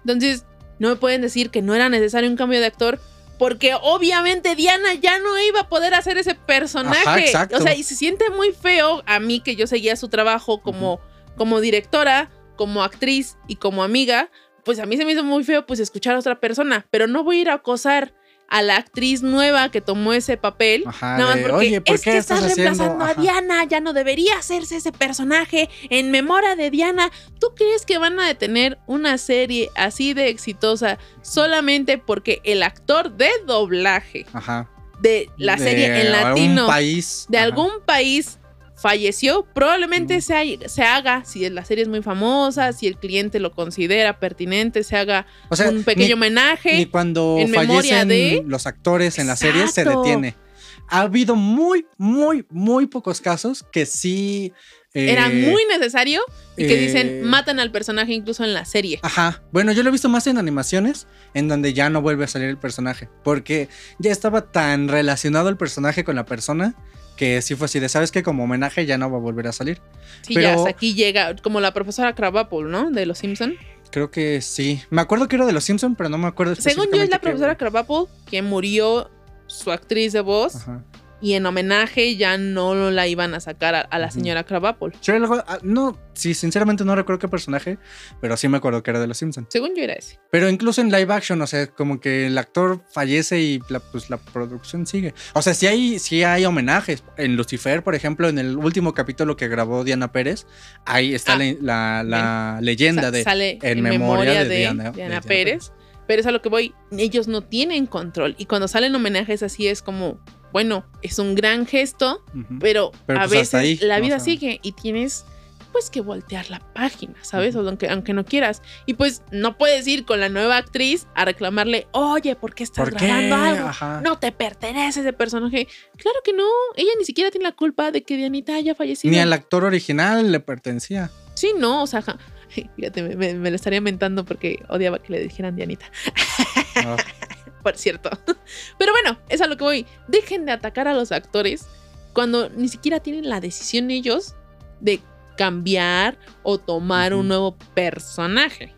Entonces, no me pueden decir que no era necesario un cambio de actor. Porque obviamente Diana ya no iba a poder hacer ese personaje. Ajá. O sea, y se siente muy feo a mí que yo seguía su trabajo como, como directora, como actriz y como amiga. Pues a mí se me hizo muy feo pues escuchar a otra persona. Pero no voy a ir a acosar a la actriz nueva que tomó ese papel. Ajá, Nada más porque "Oye, ¿por es qué que estás estás haciendo?" reemplazando a. Diana, ya no debería hacerse ese personaje en memoria de Diana. ¿Tú crees que van a detener una serie así de exitosa solamente porque el actor de doblaje Ajá. de la De serie en latino país. de algún país falleció? Probablemente se, ha- se haga, si la serie es muy famosa, si el cliente lo considera pertinente, se haga O sea, un pequeño ni- homenaje. Ni cuando en memoria fallecen de- los actores en la serie se detiene. Ha habido muy, muy, muy pocos casos que sí. eh, Era muy necesario y que eh, dicen matan al personaje incluso en la serie. Ajá. Bueno, yo lo he visto más en animaciones, en donde ya no vuelve a salir el personaje. Porque ya estaba tan relacionado el personaje con la persona que sí fue así de, ¿sabes qué? Como homenaje ya no va a volver a salir. Sí, pero- ya hasta aquí llega, como la profesora Krabappel, ¿no? De los Simpson. Creo que sí. Me acuerdo que era de los Simpsons, pero no me acuerdo Según yo es la profesora. Krabappel que murió su actriz de voz Ajá. Y en homenaje ya no la iban a sacar a, a la señora ah, no, sí, sinceramente no recuerdo qué personaje, pero sí me acuerdo que era de los Simpsons. Según yo era ese. Pero incluso en live action, o sea, como que el actor fallece y la, pues la producción sigue. O sea, sí hay, sí hay homenajes. En Lucifer, por ejemplo, en el último capítulo que grabó Diana Pérez, ahí está Ah, la, la- la leyenda de sale en en, memoria memoria, de de, Diana- Diana, de Diana Pérez. Pero es a lo que voy. Ellos no tienen control. Y cuando salen homenajes así es como, bueno, es un gran gesto, pero, Pero, a pues, veces ahí, la o vida sea. sigue y tienes pues que voltear la página, ¿sabes? O aunque, aunque no quieras. Y pues no puedes ir con la nueva actriz a reclamarle, oye, ¿por qué estás ¿Por qué? grabando algo? Ajá. No te pertenece ese personaje. Claro que no. Ella ni siquiera tiene la culpa de que Dianita haya fallecido. Ni al actor original le pertenecía. Sí, no, o sea, ja- fíjate, me, me- me lo estaría mentando porque odiaba que le dijeran Dianita. No. Por cierto. Pero bueno, es a lo que voy. Dejen de atacar a los actores cuando ni siquiera tienen la decisión ellos de cambiar o tomar un nuevo personaje.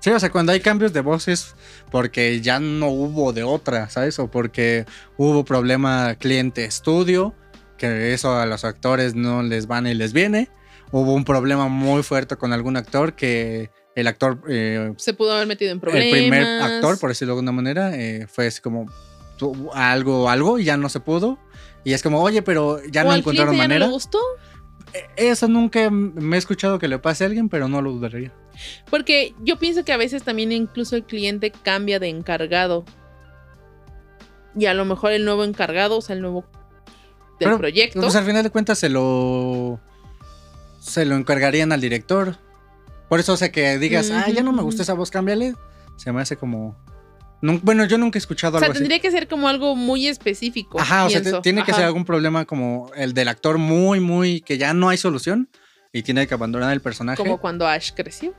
Sí, o sea, cuando hay cambios de voces porque ya no hubo de otra, ¿sabes? O porque hubo problema cliente-estudio que eso a los actores no les van y les viene. Hubo un problema muy fuerte con algún actor que el actor, eh, Se pudo haber metido en problemas. el primer actor, por decirlo de alguna manera, eh, fue así como algo, algo y ya no se pudo. Y es como, oye, pero ya ¿O no al encontraron ya manera. no le gustó? Eh, Eso nunca me he escuchado que le pase a alguien, pero no lo dudaría. Porque yo pienso que a veces también incluso el cliente cambia de encargado. Y a lo mejor el nuevo encargado, o sea, el nuevo del Pero, proyecto. Pues al final de cuentas se lo. Se lo encargarían al director. Por eso, o sea, que digas, ah, ya no me gusta esa voz, cámbiale. Se me hace como. Bueno, yo nunca he escuchado o sea, algo así. tendría que ser como algo muy específico. Ajá, o sea, tiene que ser algún problema como el del actor muy, muy. que ya no hay solución y tiene que abandonar el personaje. Como cuando Ash creció.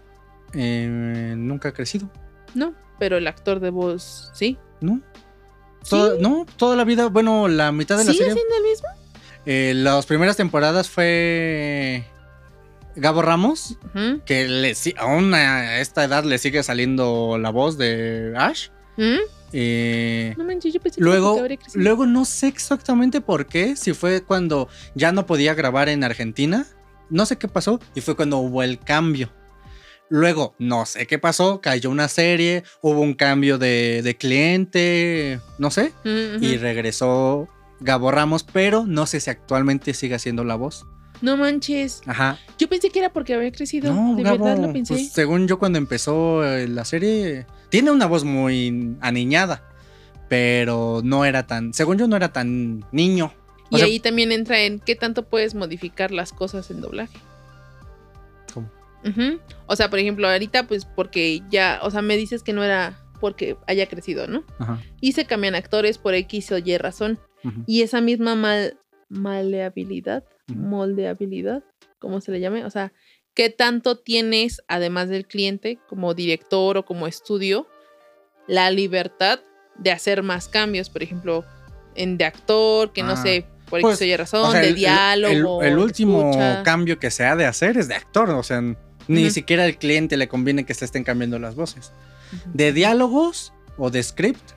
Eh, nunca ha crecido, No, pero el actor de voz, sí. ¿no? Sí. No, toda la vida, bueno, la mitad de la ¿Sigue serie. siendo el mismo? eh, las primeras temporadas fue. Gabo Ramos, que le, aún a esta edad le sigue saliendo la voz de Ash. ¿Mm? Eh, No manches, yo pensé que luego, crecido. luego no sé exactamente por qué, si fue cuando ya no podía grabar en Argentina, no sé qué pasó, y fue cuando hubo el cambio. Luego, no sé qué pasó, cayó una serie, hubo un cambio de, de cliente, no sé, y regresó Gabo Ramos, pero no sé si actualmente sigue haciendo la voz. No manches. Ajá. Yo pensé que era porque había crecido. No, de Gabo, verdad lo pensé. pues, según yo cuando empezó eh, la serie, tiene una voz muy aniñada, pero no era tan, según yo no era tan niño. O y sea, ahí también entra en qué tanto puedes modificar las cosas en doblaje. ¿Cómo? Ujú. O sea, por ejemplo, ahorita, pues porque ya, o sea, me dices que no era porque haya crecido, ¿no? Ajá, Y se cambian actores por X o Y razón. Y esa misma mal, maleabilidad. Moldeabilidad, ¿cómo se le llame? O sea, ¿qué tanto tienes, además del cliente, como director o como estudio, la libertad de hacer más cambios? Por ejemplo, en de actor, que no Ah, sé, por pues, X razón, O sea, de el- diálogo. El, el último escucha. cambio que se ha de hacer es de actor, o sea, ni siquiera al cliente le conviene que se estén cambiando las voces. De diálogos o de script,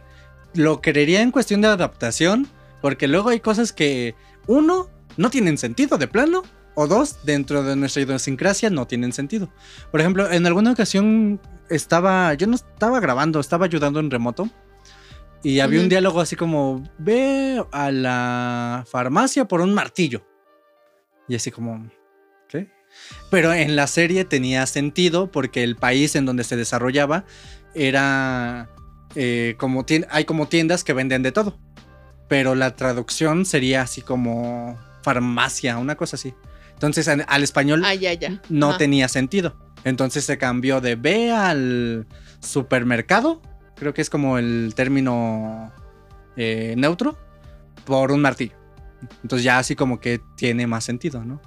lo creería en cuestión de adaptación, porque luego hay cosas que, uno, no tienen sentido de plano, o dos, dentro de nuestra idiosincrasia no tienen sentido. Por ejemplo, en alguna ocasión estaba, yo no estaba grabando, estaba ayudando en remoto. Y había un diálogo así como, ve a la farmacia por un martillo. Y así como, ¿qué? Pero en la serie tenía sentido porque el país en donde se desarrollaba era eh, como hay como tiendas que venden de todo. Pero la traducción sería así como farmacia, una cosa así. Entonces en- al español Ah, ya, ya. no Ajá. tenía sentido. Entonces se cambió de ve al supermercado, creo que es como el término eh, neutro, por un martillo. Entonces ya así como que tiene más sentido, ¿no?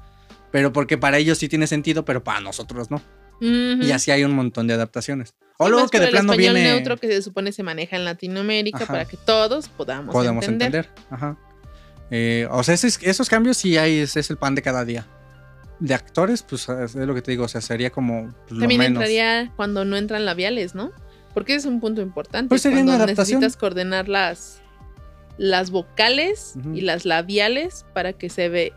Pero porque para ellos sí tiene sentido, pero para nosotros no. Y así hay un montón de adaptaciones. O luego que de plano viene... neutro que se supone se maneja en Latinoamérica Ajá. para que todos podamos, podemos entender. entender. Ajá. Eh, o sea, esos, esos cambios sí hay, es, es el pan de cada día. De actores, pues es lo que te digo, o sea, sería como pues, lo También menos. entraría cuando no entran labiales, ¿no? Porque ese es un punto importante. Pues sería cuando una adaptación. necesitas coordinar las, las vocales Ujú. y las labiales para que se ve.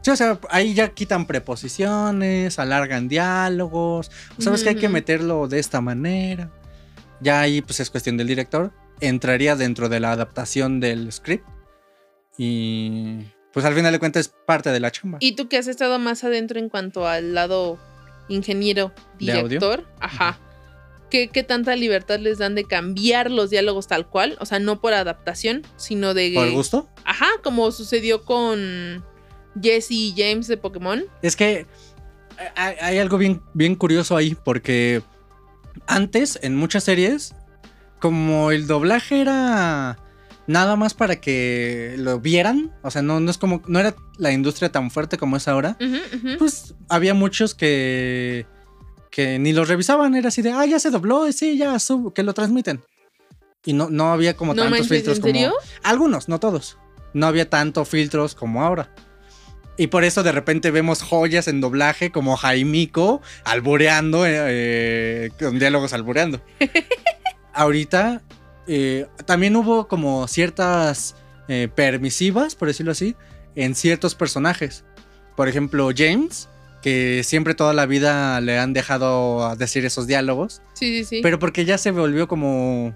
Sí, o sea, ahí ya quitan preposiciones, alargan diálogos. Sabes que hay que meterlo de esta manera. Ya ahí, pues es cuestión del director. Entraría dentro de la adaptación del script. Y pues al final de cuentas es parte de la chamba. Y tú que has estado más adentro en cuanto al lado ingeniero, director, ajá. ¿Qué, qué tanta libertad les dan de cambiar los diálogos tal cual? O sea, no por adaptación, sino de. ¿Por gusto? Ajá, como sucedió con Jesse y James de Pokémon. Es que hay, hay algo bien, bien curioso ahí, porque antes, en muchas series, como el doblaje era nada más para que lo vieran, o sea, no, no es como, no era la industria tan fuerte como es ahora, pues había muchos que, que ni los revisaban, era así de, ah, ya se dobló, sí, ya, sub, que lo transmiten. Y no, no había como no tantos manches, filtros ¿en como... serio? Algunos, no todos. No había tanto filtros como ahora. Y por eso de repente vemos joyas en doblaje como Jaimico albureando, eh, eh, con diálogos albureando. Ahorita eh, también hubo como ciertas eh, permisivas, por decirlo así, en ciertos personajes. Por ejemplo, James, que siempre toda la vida le han dejado decir esos diálogos. Sí, sí, sí. Pero porque ya se volvió como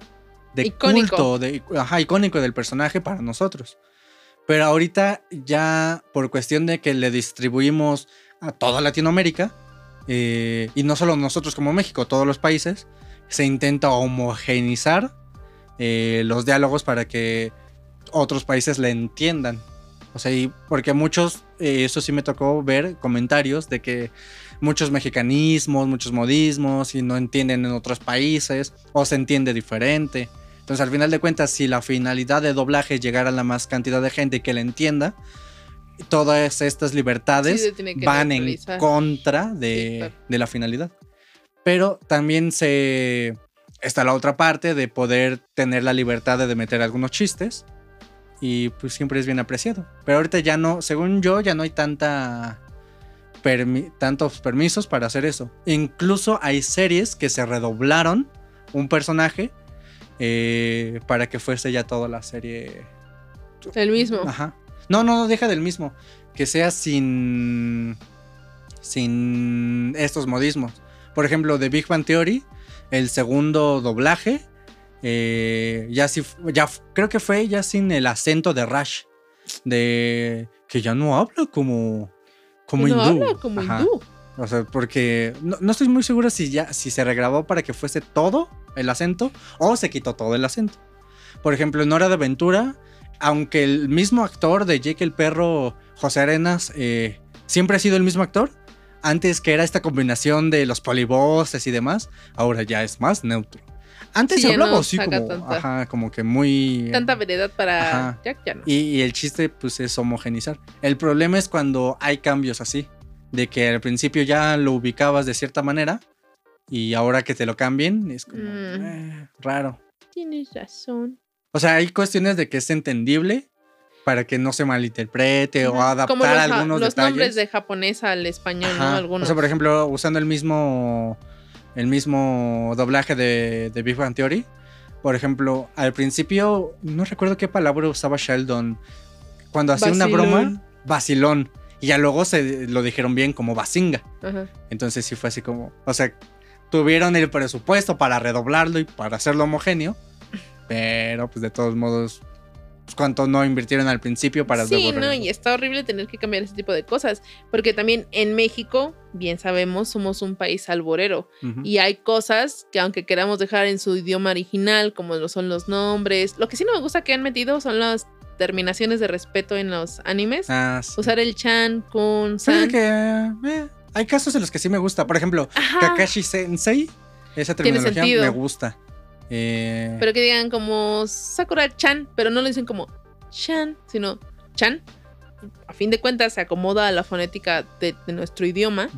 de Icónico. culto, de, ajá, icónico del personaje para nosotros. Pero ahorita ya por cuestión de que le distribuimos a toda Latinoamérica, eh, y no solo nosotros como México, todos los países, se intenta homogeneizar eh, los diálogos para que otros países le entiendan. O sea, y porque muchos, eh, eso sí me tocó ver comentarios de que muchos mexicanismos, muchos modismos y no entienden en otros países o se entiende diferente. Entonces, al final de cuentas, si la finalidad de doblaje es llegar a la más cantidad de gente que le entienda, todas estas libertades Sí, van en contra Sí, de, claro. de la finalidad. Pero también se está la otra parte de poder tener la libertad de meter algunos chistes y pues siempre es bien apreciado. Pero ahorita ya no, según yo, ya no hay tanta permi- tantos permisos para hacer eso. Incluso hay series que se redoblaron un personaje eh, para que fuese ya toda la serie El mismo. Ajá. No, no, no, deja del mismo. Que sea sin. Sin estos modismos. Por ejemplo, de Big Bang Theory, el segundo doblaje. eh, ya sí. Ya, creo que fue ya sin el acento de Rush. De. Que ya no habla como. Como no hindú. habla como Ajá. hindú. O sea, porque no, no estoy muy seguro si ya si se regrabó para que fuese todo el acento o se quitó todo el acento. Por ejemplo, en Hora de Aventura, aunque el mismo actor de Jake el Perro, José Arenas, eh, siempre ha sido el mismo actor, antes que era esta combinación de los polivoces y demás, ahora ya es más neutro. Antes Sí, hablaba no como, tanta- ajá, como que muy... Tanta variedad para Ajá. Jack ya no. Y, y el chiste, pues, es homogenizar. El problema es cuando hay cambios así. De que al principio ya lo ubicabas de cierta manera. Y ahora que te lo cambien, es como Mm. eh, raro. Tienes razón. O sea, hay cuestiones de que es entendible para que no se malinterprete o adaptar Como los, algunos los detalles. nombres de japonés al español, ¿no? Algunos. O sea, por ejemplo, usando el mismo el mismo doblaje de, de Big Bang Theory. Por ejemplo, al principio, no recuerdo qué palabra usaba Sheldon. Cuando hacía una broma, vacilón. Y ya luego se lo dijeron bien como basinga. Ajá. Entonces sí fue así como. O sea, tuvieron el presupuesto para redoblarlo y para hacerlo homogéneo. Pero pues de todos modos, pues, cuánto no invirtieron al principio para Sí, luego no, y está horrible tener que cambiar ese tipo de cosas. Porque también en México, bien sabemos, somos un país alborero. Y hay cosas que aunque queramos dejar en su idioma original, como lo son los nombres, lo que sí no me gusta que han metido son las terminaciones de respeto en los animes. Ah, sí. Usar el chan, kun, san. que eh, hay casos en los que sí me gusta. Por ejemplo, Ajá. Kakashi Sensei, esa terminología me gusta. Eh, Pero que digan como Sakura Chan, pero no lo dicen como Chan, sino Chan. A fin de cuentas se acomoda a la fonética de, de nuestro idioma.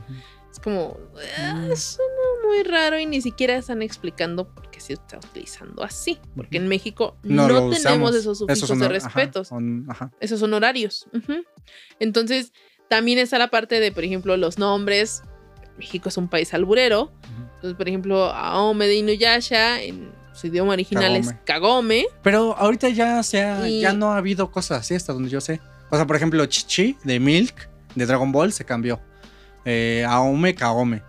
Es como, ah, Mm. suena muy raro y ni siquiera están explicando por qué se está utilizando así. Porque en México no, tenemos usamos. esos sufijos de ajá, respetos. ajá. Esos son horarios. Entonces, también está la parte de, por ejemplo, los nombres. México es un país alburero. Entonces, por ejemplo, Aome de Inuyasha, en su idioma original es Kagome. Pero ahorita ya, se ha- Y- ya no ha habido cosas así hasta donde yo sé. O sea, por ejemplo, Chichi de Milk de Dragon Ball se cambió. Eh, Aome, Kaome.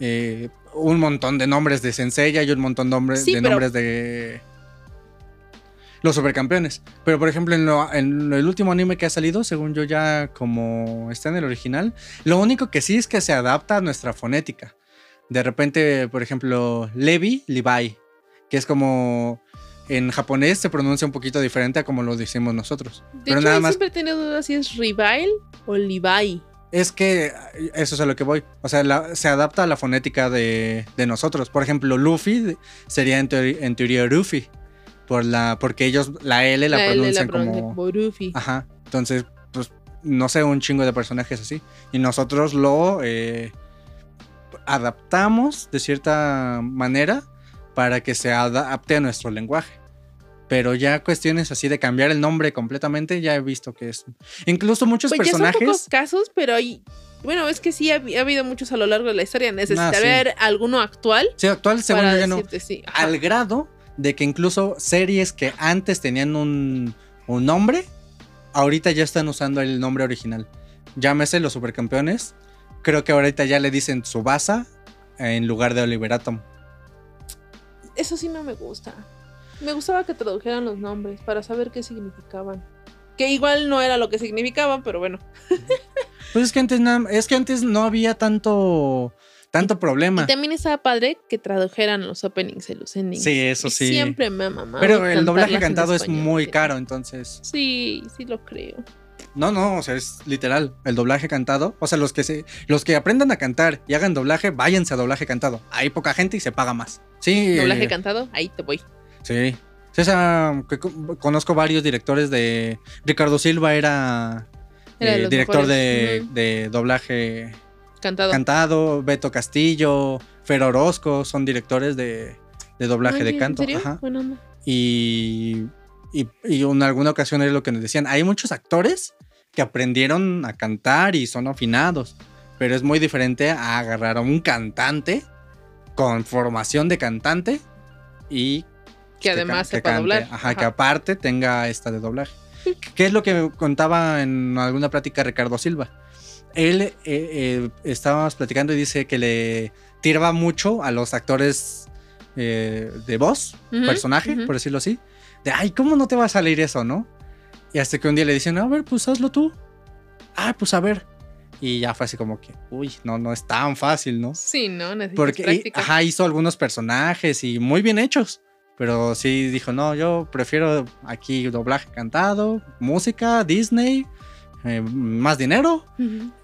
Eh, un montón de nombres de Senseiya y un montón de, nombres- Sí, de pero- nombres de los supercampeones. Pero por ejemplo, en, lo- en el último anime que ha salido, según yo ya como está en el original, lo único que sí es que se adapta a nuestra fonética. De repente, por ejemplo, Levi, Levi, que es como en japonés se pronuncia un poquito diferente a como lo decimos nosotros. De Pero hecho, nada yo más siempre he tenido dudas si es Revile o Levi. es que eso es a lo que voy. O sea, la- se adapta a la fonética de, de nosotros. Por ejemplo, Luffy sería en, teori- en teoría Ruffy. Por la, porque ellos la L la, La L pronuncian la pronuncia como. como Ruffy. Ajá. Entonces, pues, no sé, un chingo de personajes así. Y nosotros lo eh, adaptamos de cierta manera para que se adapte a nuestro lenguaje. Pero ya cuestiones así de cambiar el nombre completamente, ya he visto que es. Incluso muchos Pues ya son personajes. pocos casos, pero hay. Bueno, es que sí ha, ha habido muchos a lo largo de la historia. Necesitaría Ah, sí. ver alguno actual Sí, actual, según yo ya no. sí. Al grado de que incluso series que antes tenían un, un nombre, ahorita ya están usando el nombre original. Llámese los supercampeones. Creo que ahorita ya le dicen Tsubasa en lugar de Oliver Atom. Eso sí no me gusta. Me gustaba que tradujeran los nombres para saber qué significaban. Que igual no era lo que significaban, pero bueno. Pues es que antes, na- es que antes no había tanto, tanto problema. Y también estaba padre que tradujeran los openings y los endings. Sí, eso sí. Siempre me ha mamado Pero el doblaje cantado es muy caro, entonces. Sí, sí lo creo. No, no, o sea, es literal. El doblaje cantado. O sea, los que se, los que aprendan a cantar y hagan doblaje, váyanse a doblaje cantado. Hay poca gente y se paga más. Sí. Doblaje eh, cantado, ahí te voy. Sí. Sea, que co- conozco varios directores de. Ricardo Silva era, eh, director de, de doblaje Cantado. cantado. Beto Castillo, Fer Orozco son directores de, de doblaje de canto. ¿En serio? Ajá. Y, y, y en alguna ocasión es lo que nos decían. Hay muchos actores que aprendieron a cantar y son afinados. Pero es muy diferente a agarrar a un cantante con formación de cantante y Que además que sepa doblar. Ajá, Ajá. que aparte tenga esta de doblaje. ¿Qué es lo que contaba en alguna plática Ricardo Silva? Él eh, eh, estábamos platicando y dice que le tiraba mucho a los actores eh, de voz, personaje, por decirlo así. De, ay, ¿cómo no te va a salir eso, no? Y hasta que un día le dicen, a ver, pues hazlo tú. Ah, pues a ver. Y ya fue así como que, uy, no, no es tan fácil, ¿no? Sí, ¿no? Necesitas Porque y- práctica. ajá, hizo algunos personajes y muy bien hechos. Pero sí dijo, no, yo prefiero aquí doblaje cantado, música, Disney, eh, más dinero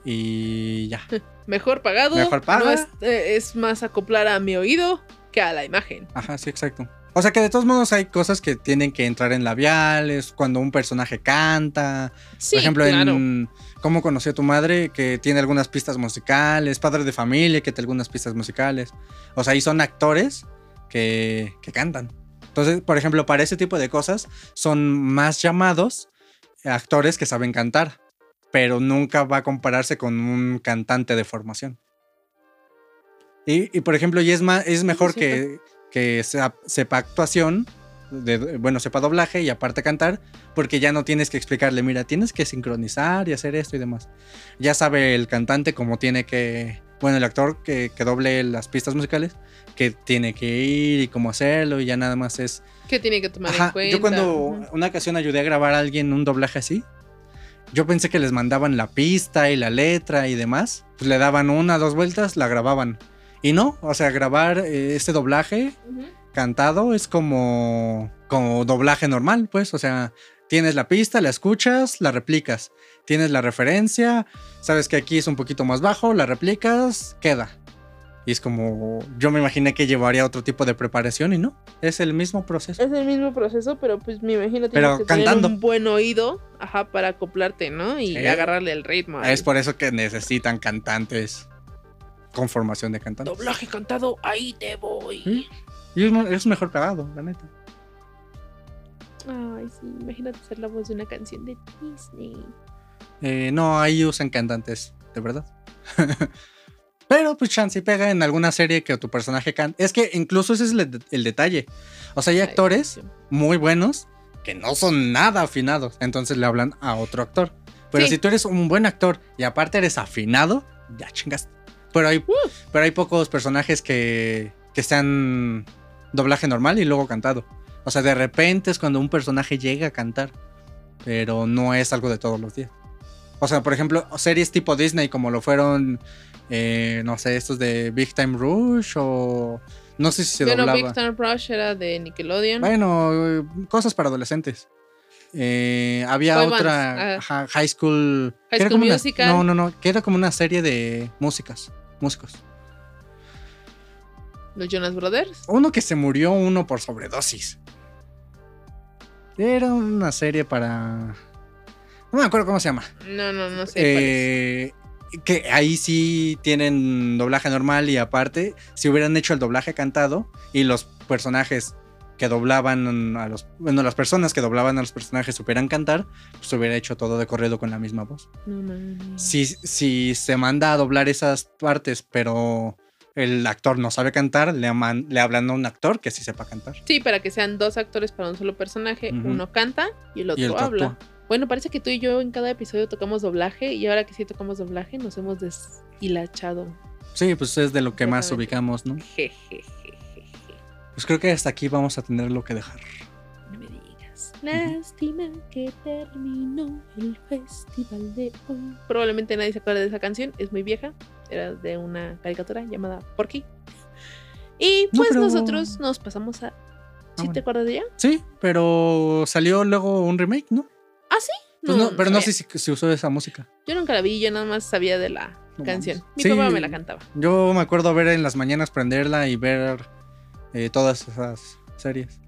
y ya. Mejor pagado. Mejor paga. No es, eh, es más acoplar a mi oído que a la imagen. Ajá, sí, exacto. O sea que de todos modos hay cosas que tienen que entrar en labiales, cuando un personaje canta. Sí, Por ejemplo, claro. en ¿Cómo conocí a tu madre? Que tiene algunas pistas musicales, Padre de familia, que tiene algunas pistas musicales. O sea, ahí son actores que, que cantan. Entonces, por ejemplo, para ese tipo de cosas son más llamados actores que saben cantar, pero nunca va a compararse con un cantante de formación. Y, y, por ejemplo, y es, más, es mejor que, que sepa actuación, de, bueno, sepa doblaje y aparte cantar, porque ya no tienes que explicarle, mira, tienes que sincronizar y hacer esto y demás. Ya sabe el cantante cómo tiene que, bueno, el actor que, que doble las pistas musicales, que tiene que ir y cómo hacerlo y ya nada más es... ¿Qué tiene que tomar en Ajá, cuenta? yo cuando una ocasión ayudé a grabar a alguien un doblaje así, yo pensé que les mandaban la pista y la letra y demás, pues le daban una, dos vueltas, la grababan. Y no, o sea, grabar eh, este doblaje Ujú. cantado es como, como doblaje normal, pues, o sea, tienes la pista, la escuchas, la replicas, tienes la referencia, sabes que aquí es un poquito más bajo, la replicas, queda. Y es como, yo me imaginé que llevaría otro tipo de preparación y no, es el mismo proceso. Es el mismo proceso, pero pues me imagino tienes Pero que cantando. tener un buen oído, ajá, para acoplarte, ¿no? Y agarrarle el ritmo. Es por eso que necesitan cantantes con formación de cantantes. Doblaje cantado, ahí te voy. Sí. Y es, mejor pagado, la neta. Ay, sí, imagínate ser la voz de una canción de Disney. Eh, no, ahí usan cantantes, de verdad. Pero pues chance y pega en alguna serie que tu personaje canta. Es que incluso ese es el, el detalle. O sea, hay Ay, actores sí. muy buenos que no son nada afinados. Entonces le hablan a otro actor. Pero Sí. si tú eres un buen actor y aparte eres afinado, ya chingaste. Pero hay, pero hay pocos personajes que, que sean doblaje normal y luego cantado. O sea, de repente es cuando un personaje llega a cantar. Pero no es algo de todos los días. O sea, por ejemplo, series tipo Disney como lo fueron, eh, no sé, estos de Big Time Rush o... No sé si se Bueno, doblaba. Big Time Rush era de Nickelodeon. Bueno, cosas para adolescentes. Eh, había Boy otra ah. High School. High School una- Musical. no, no, no. Que era como una serie de músicas. Músicos. Los Jonas Brothers. Uno que se murió, uno por sobredosis. Era una serie para. No me acuerdo cómo se llama. No, no, no sé. Eh, que ahí sí tienen doblaje normal y aparte, si hubieran hecho el doblaje cantado y los personajes que doblaban a los, bueno, las personas que doblaban a los personajes supieran cantar, pues hubiera hecho todo de corrido con la misma voz. No, no, no. Si, si se manda a doblar esas partes, pero el actor no sabe cantar, le, aman- le hablan a un actor que sí sepa cantar. Sí, para que sean dos actores para un solo personaje. Uno canta y el otro, Y el otro habla. actúa. Bueno, parece que tú y yo en cada episodio tocamos doblaje y ahora que sí tocamos doblaje nos hemos deshilachado. Sí, pues es de lo que más ubicamos, ¿no? Jejejejeje. Pues creo que hasta aquí vamos a tener lo que dejar. No me digas. Lástima que terminó el festival de hoy. Probablemente nadie se acuerda de esa canción, es muy vieja. Era de una caricatura llamada Porky. Y No, pues pero- nosotros nos pasamos a. ¿Sí bueno. te acuerdas de ella? Sí, pero salió luego un remake, ¿no? ¿Ah, sí? Pues no, pero no sé si se usó esa música. Yo nunca la vi, yo nada más sabía de la canción. Mi Sí. papá me la cantaba. Yo me acuerdo ver en las mañanas prenderla y ver eh, todas esas series.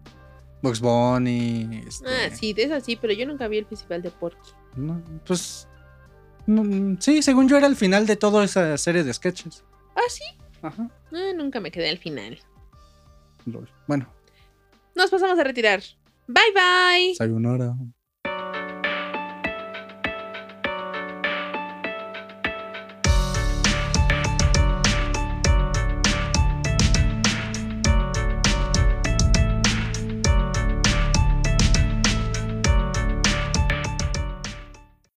Box Bunny. Este, Ah, sí, de esa sí, pero yo nunca vi el festival de Porky. no, pues. no, sí, según yo era el final de toda esa serie de sketches. Ah, sí. Ajá. Nunca me quedé al final. lol. Bueno, Nos pasamos a retirar. Bye bye. sayonara.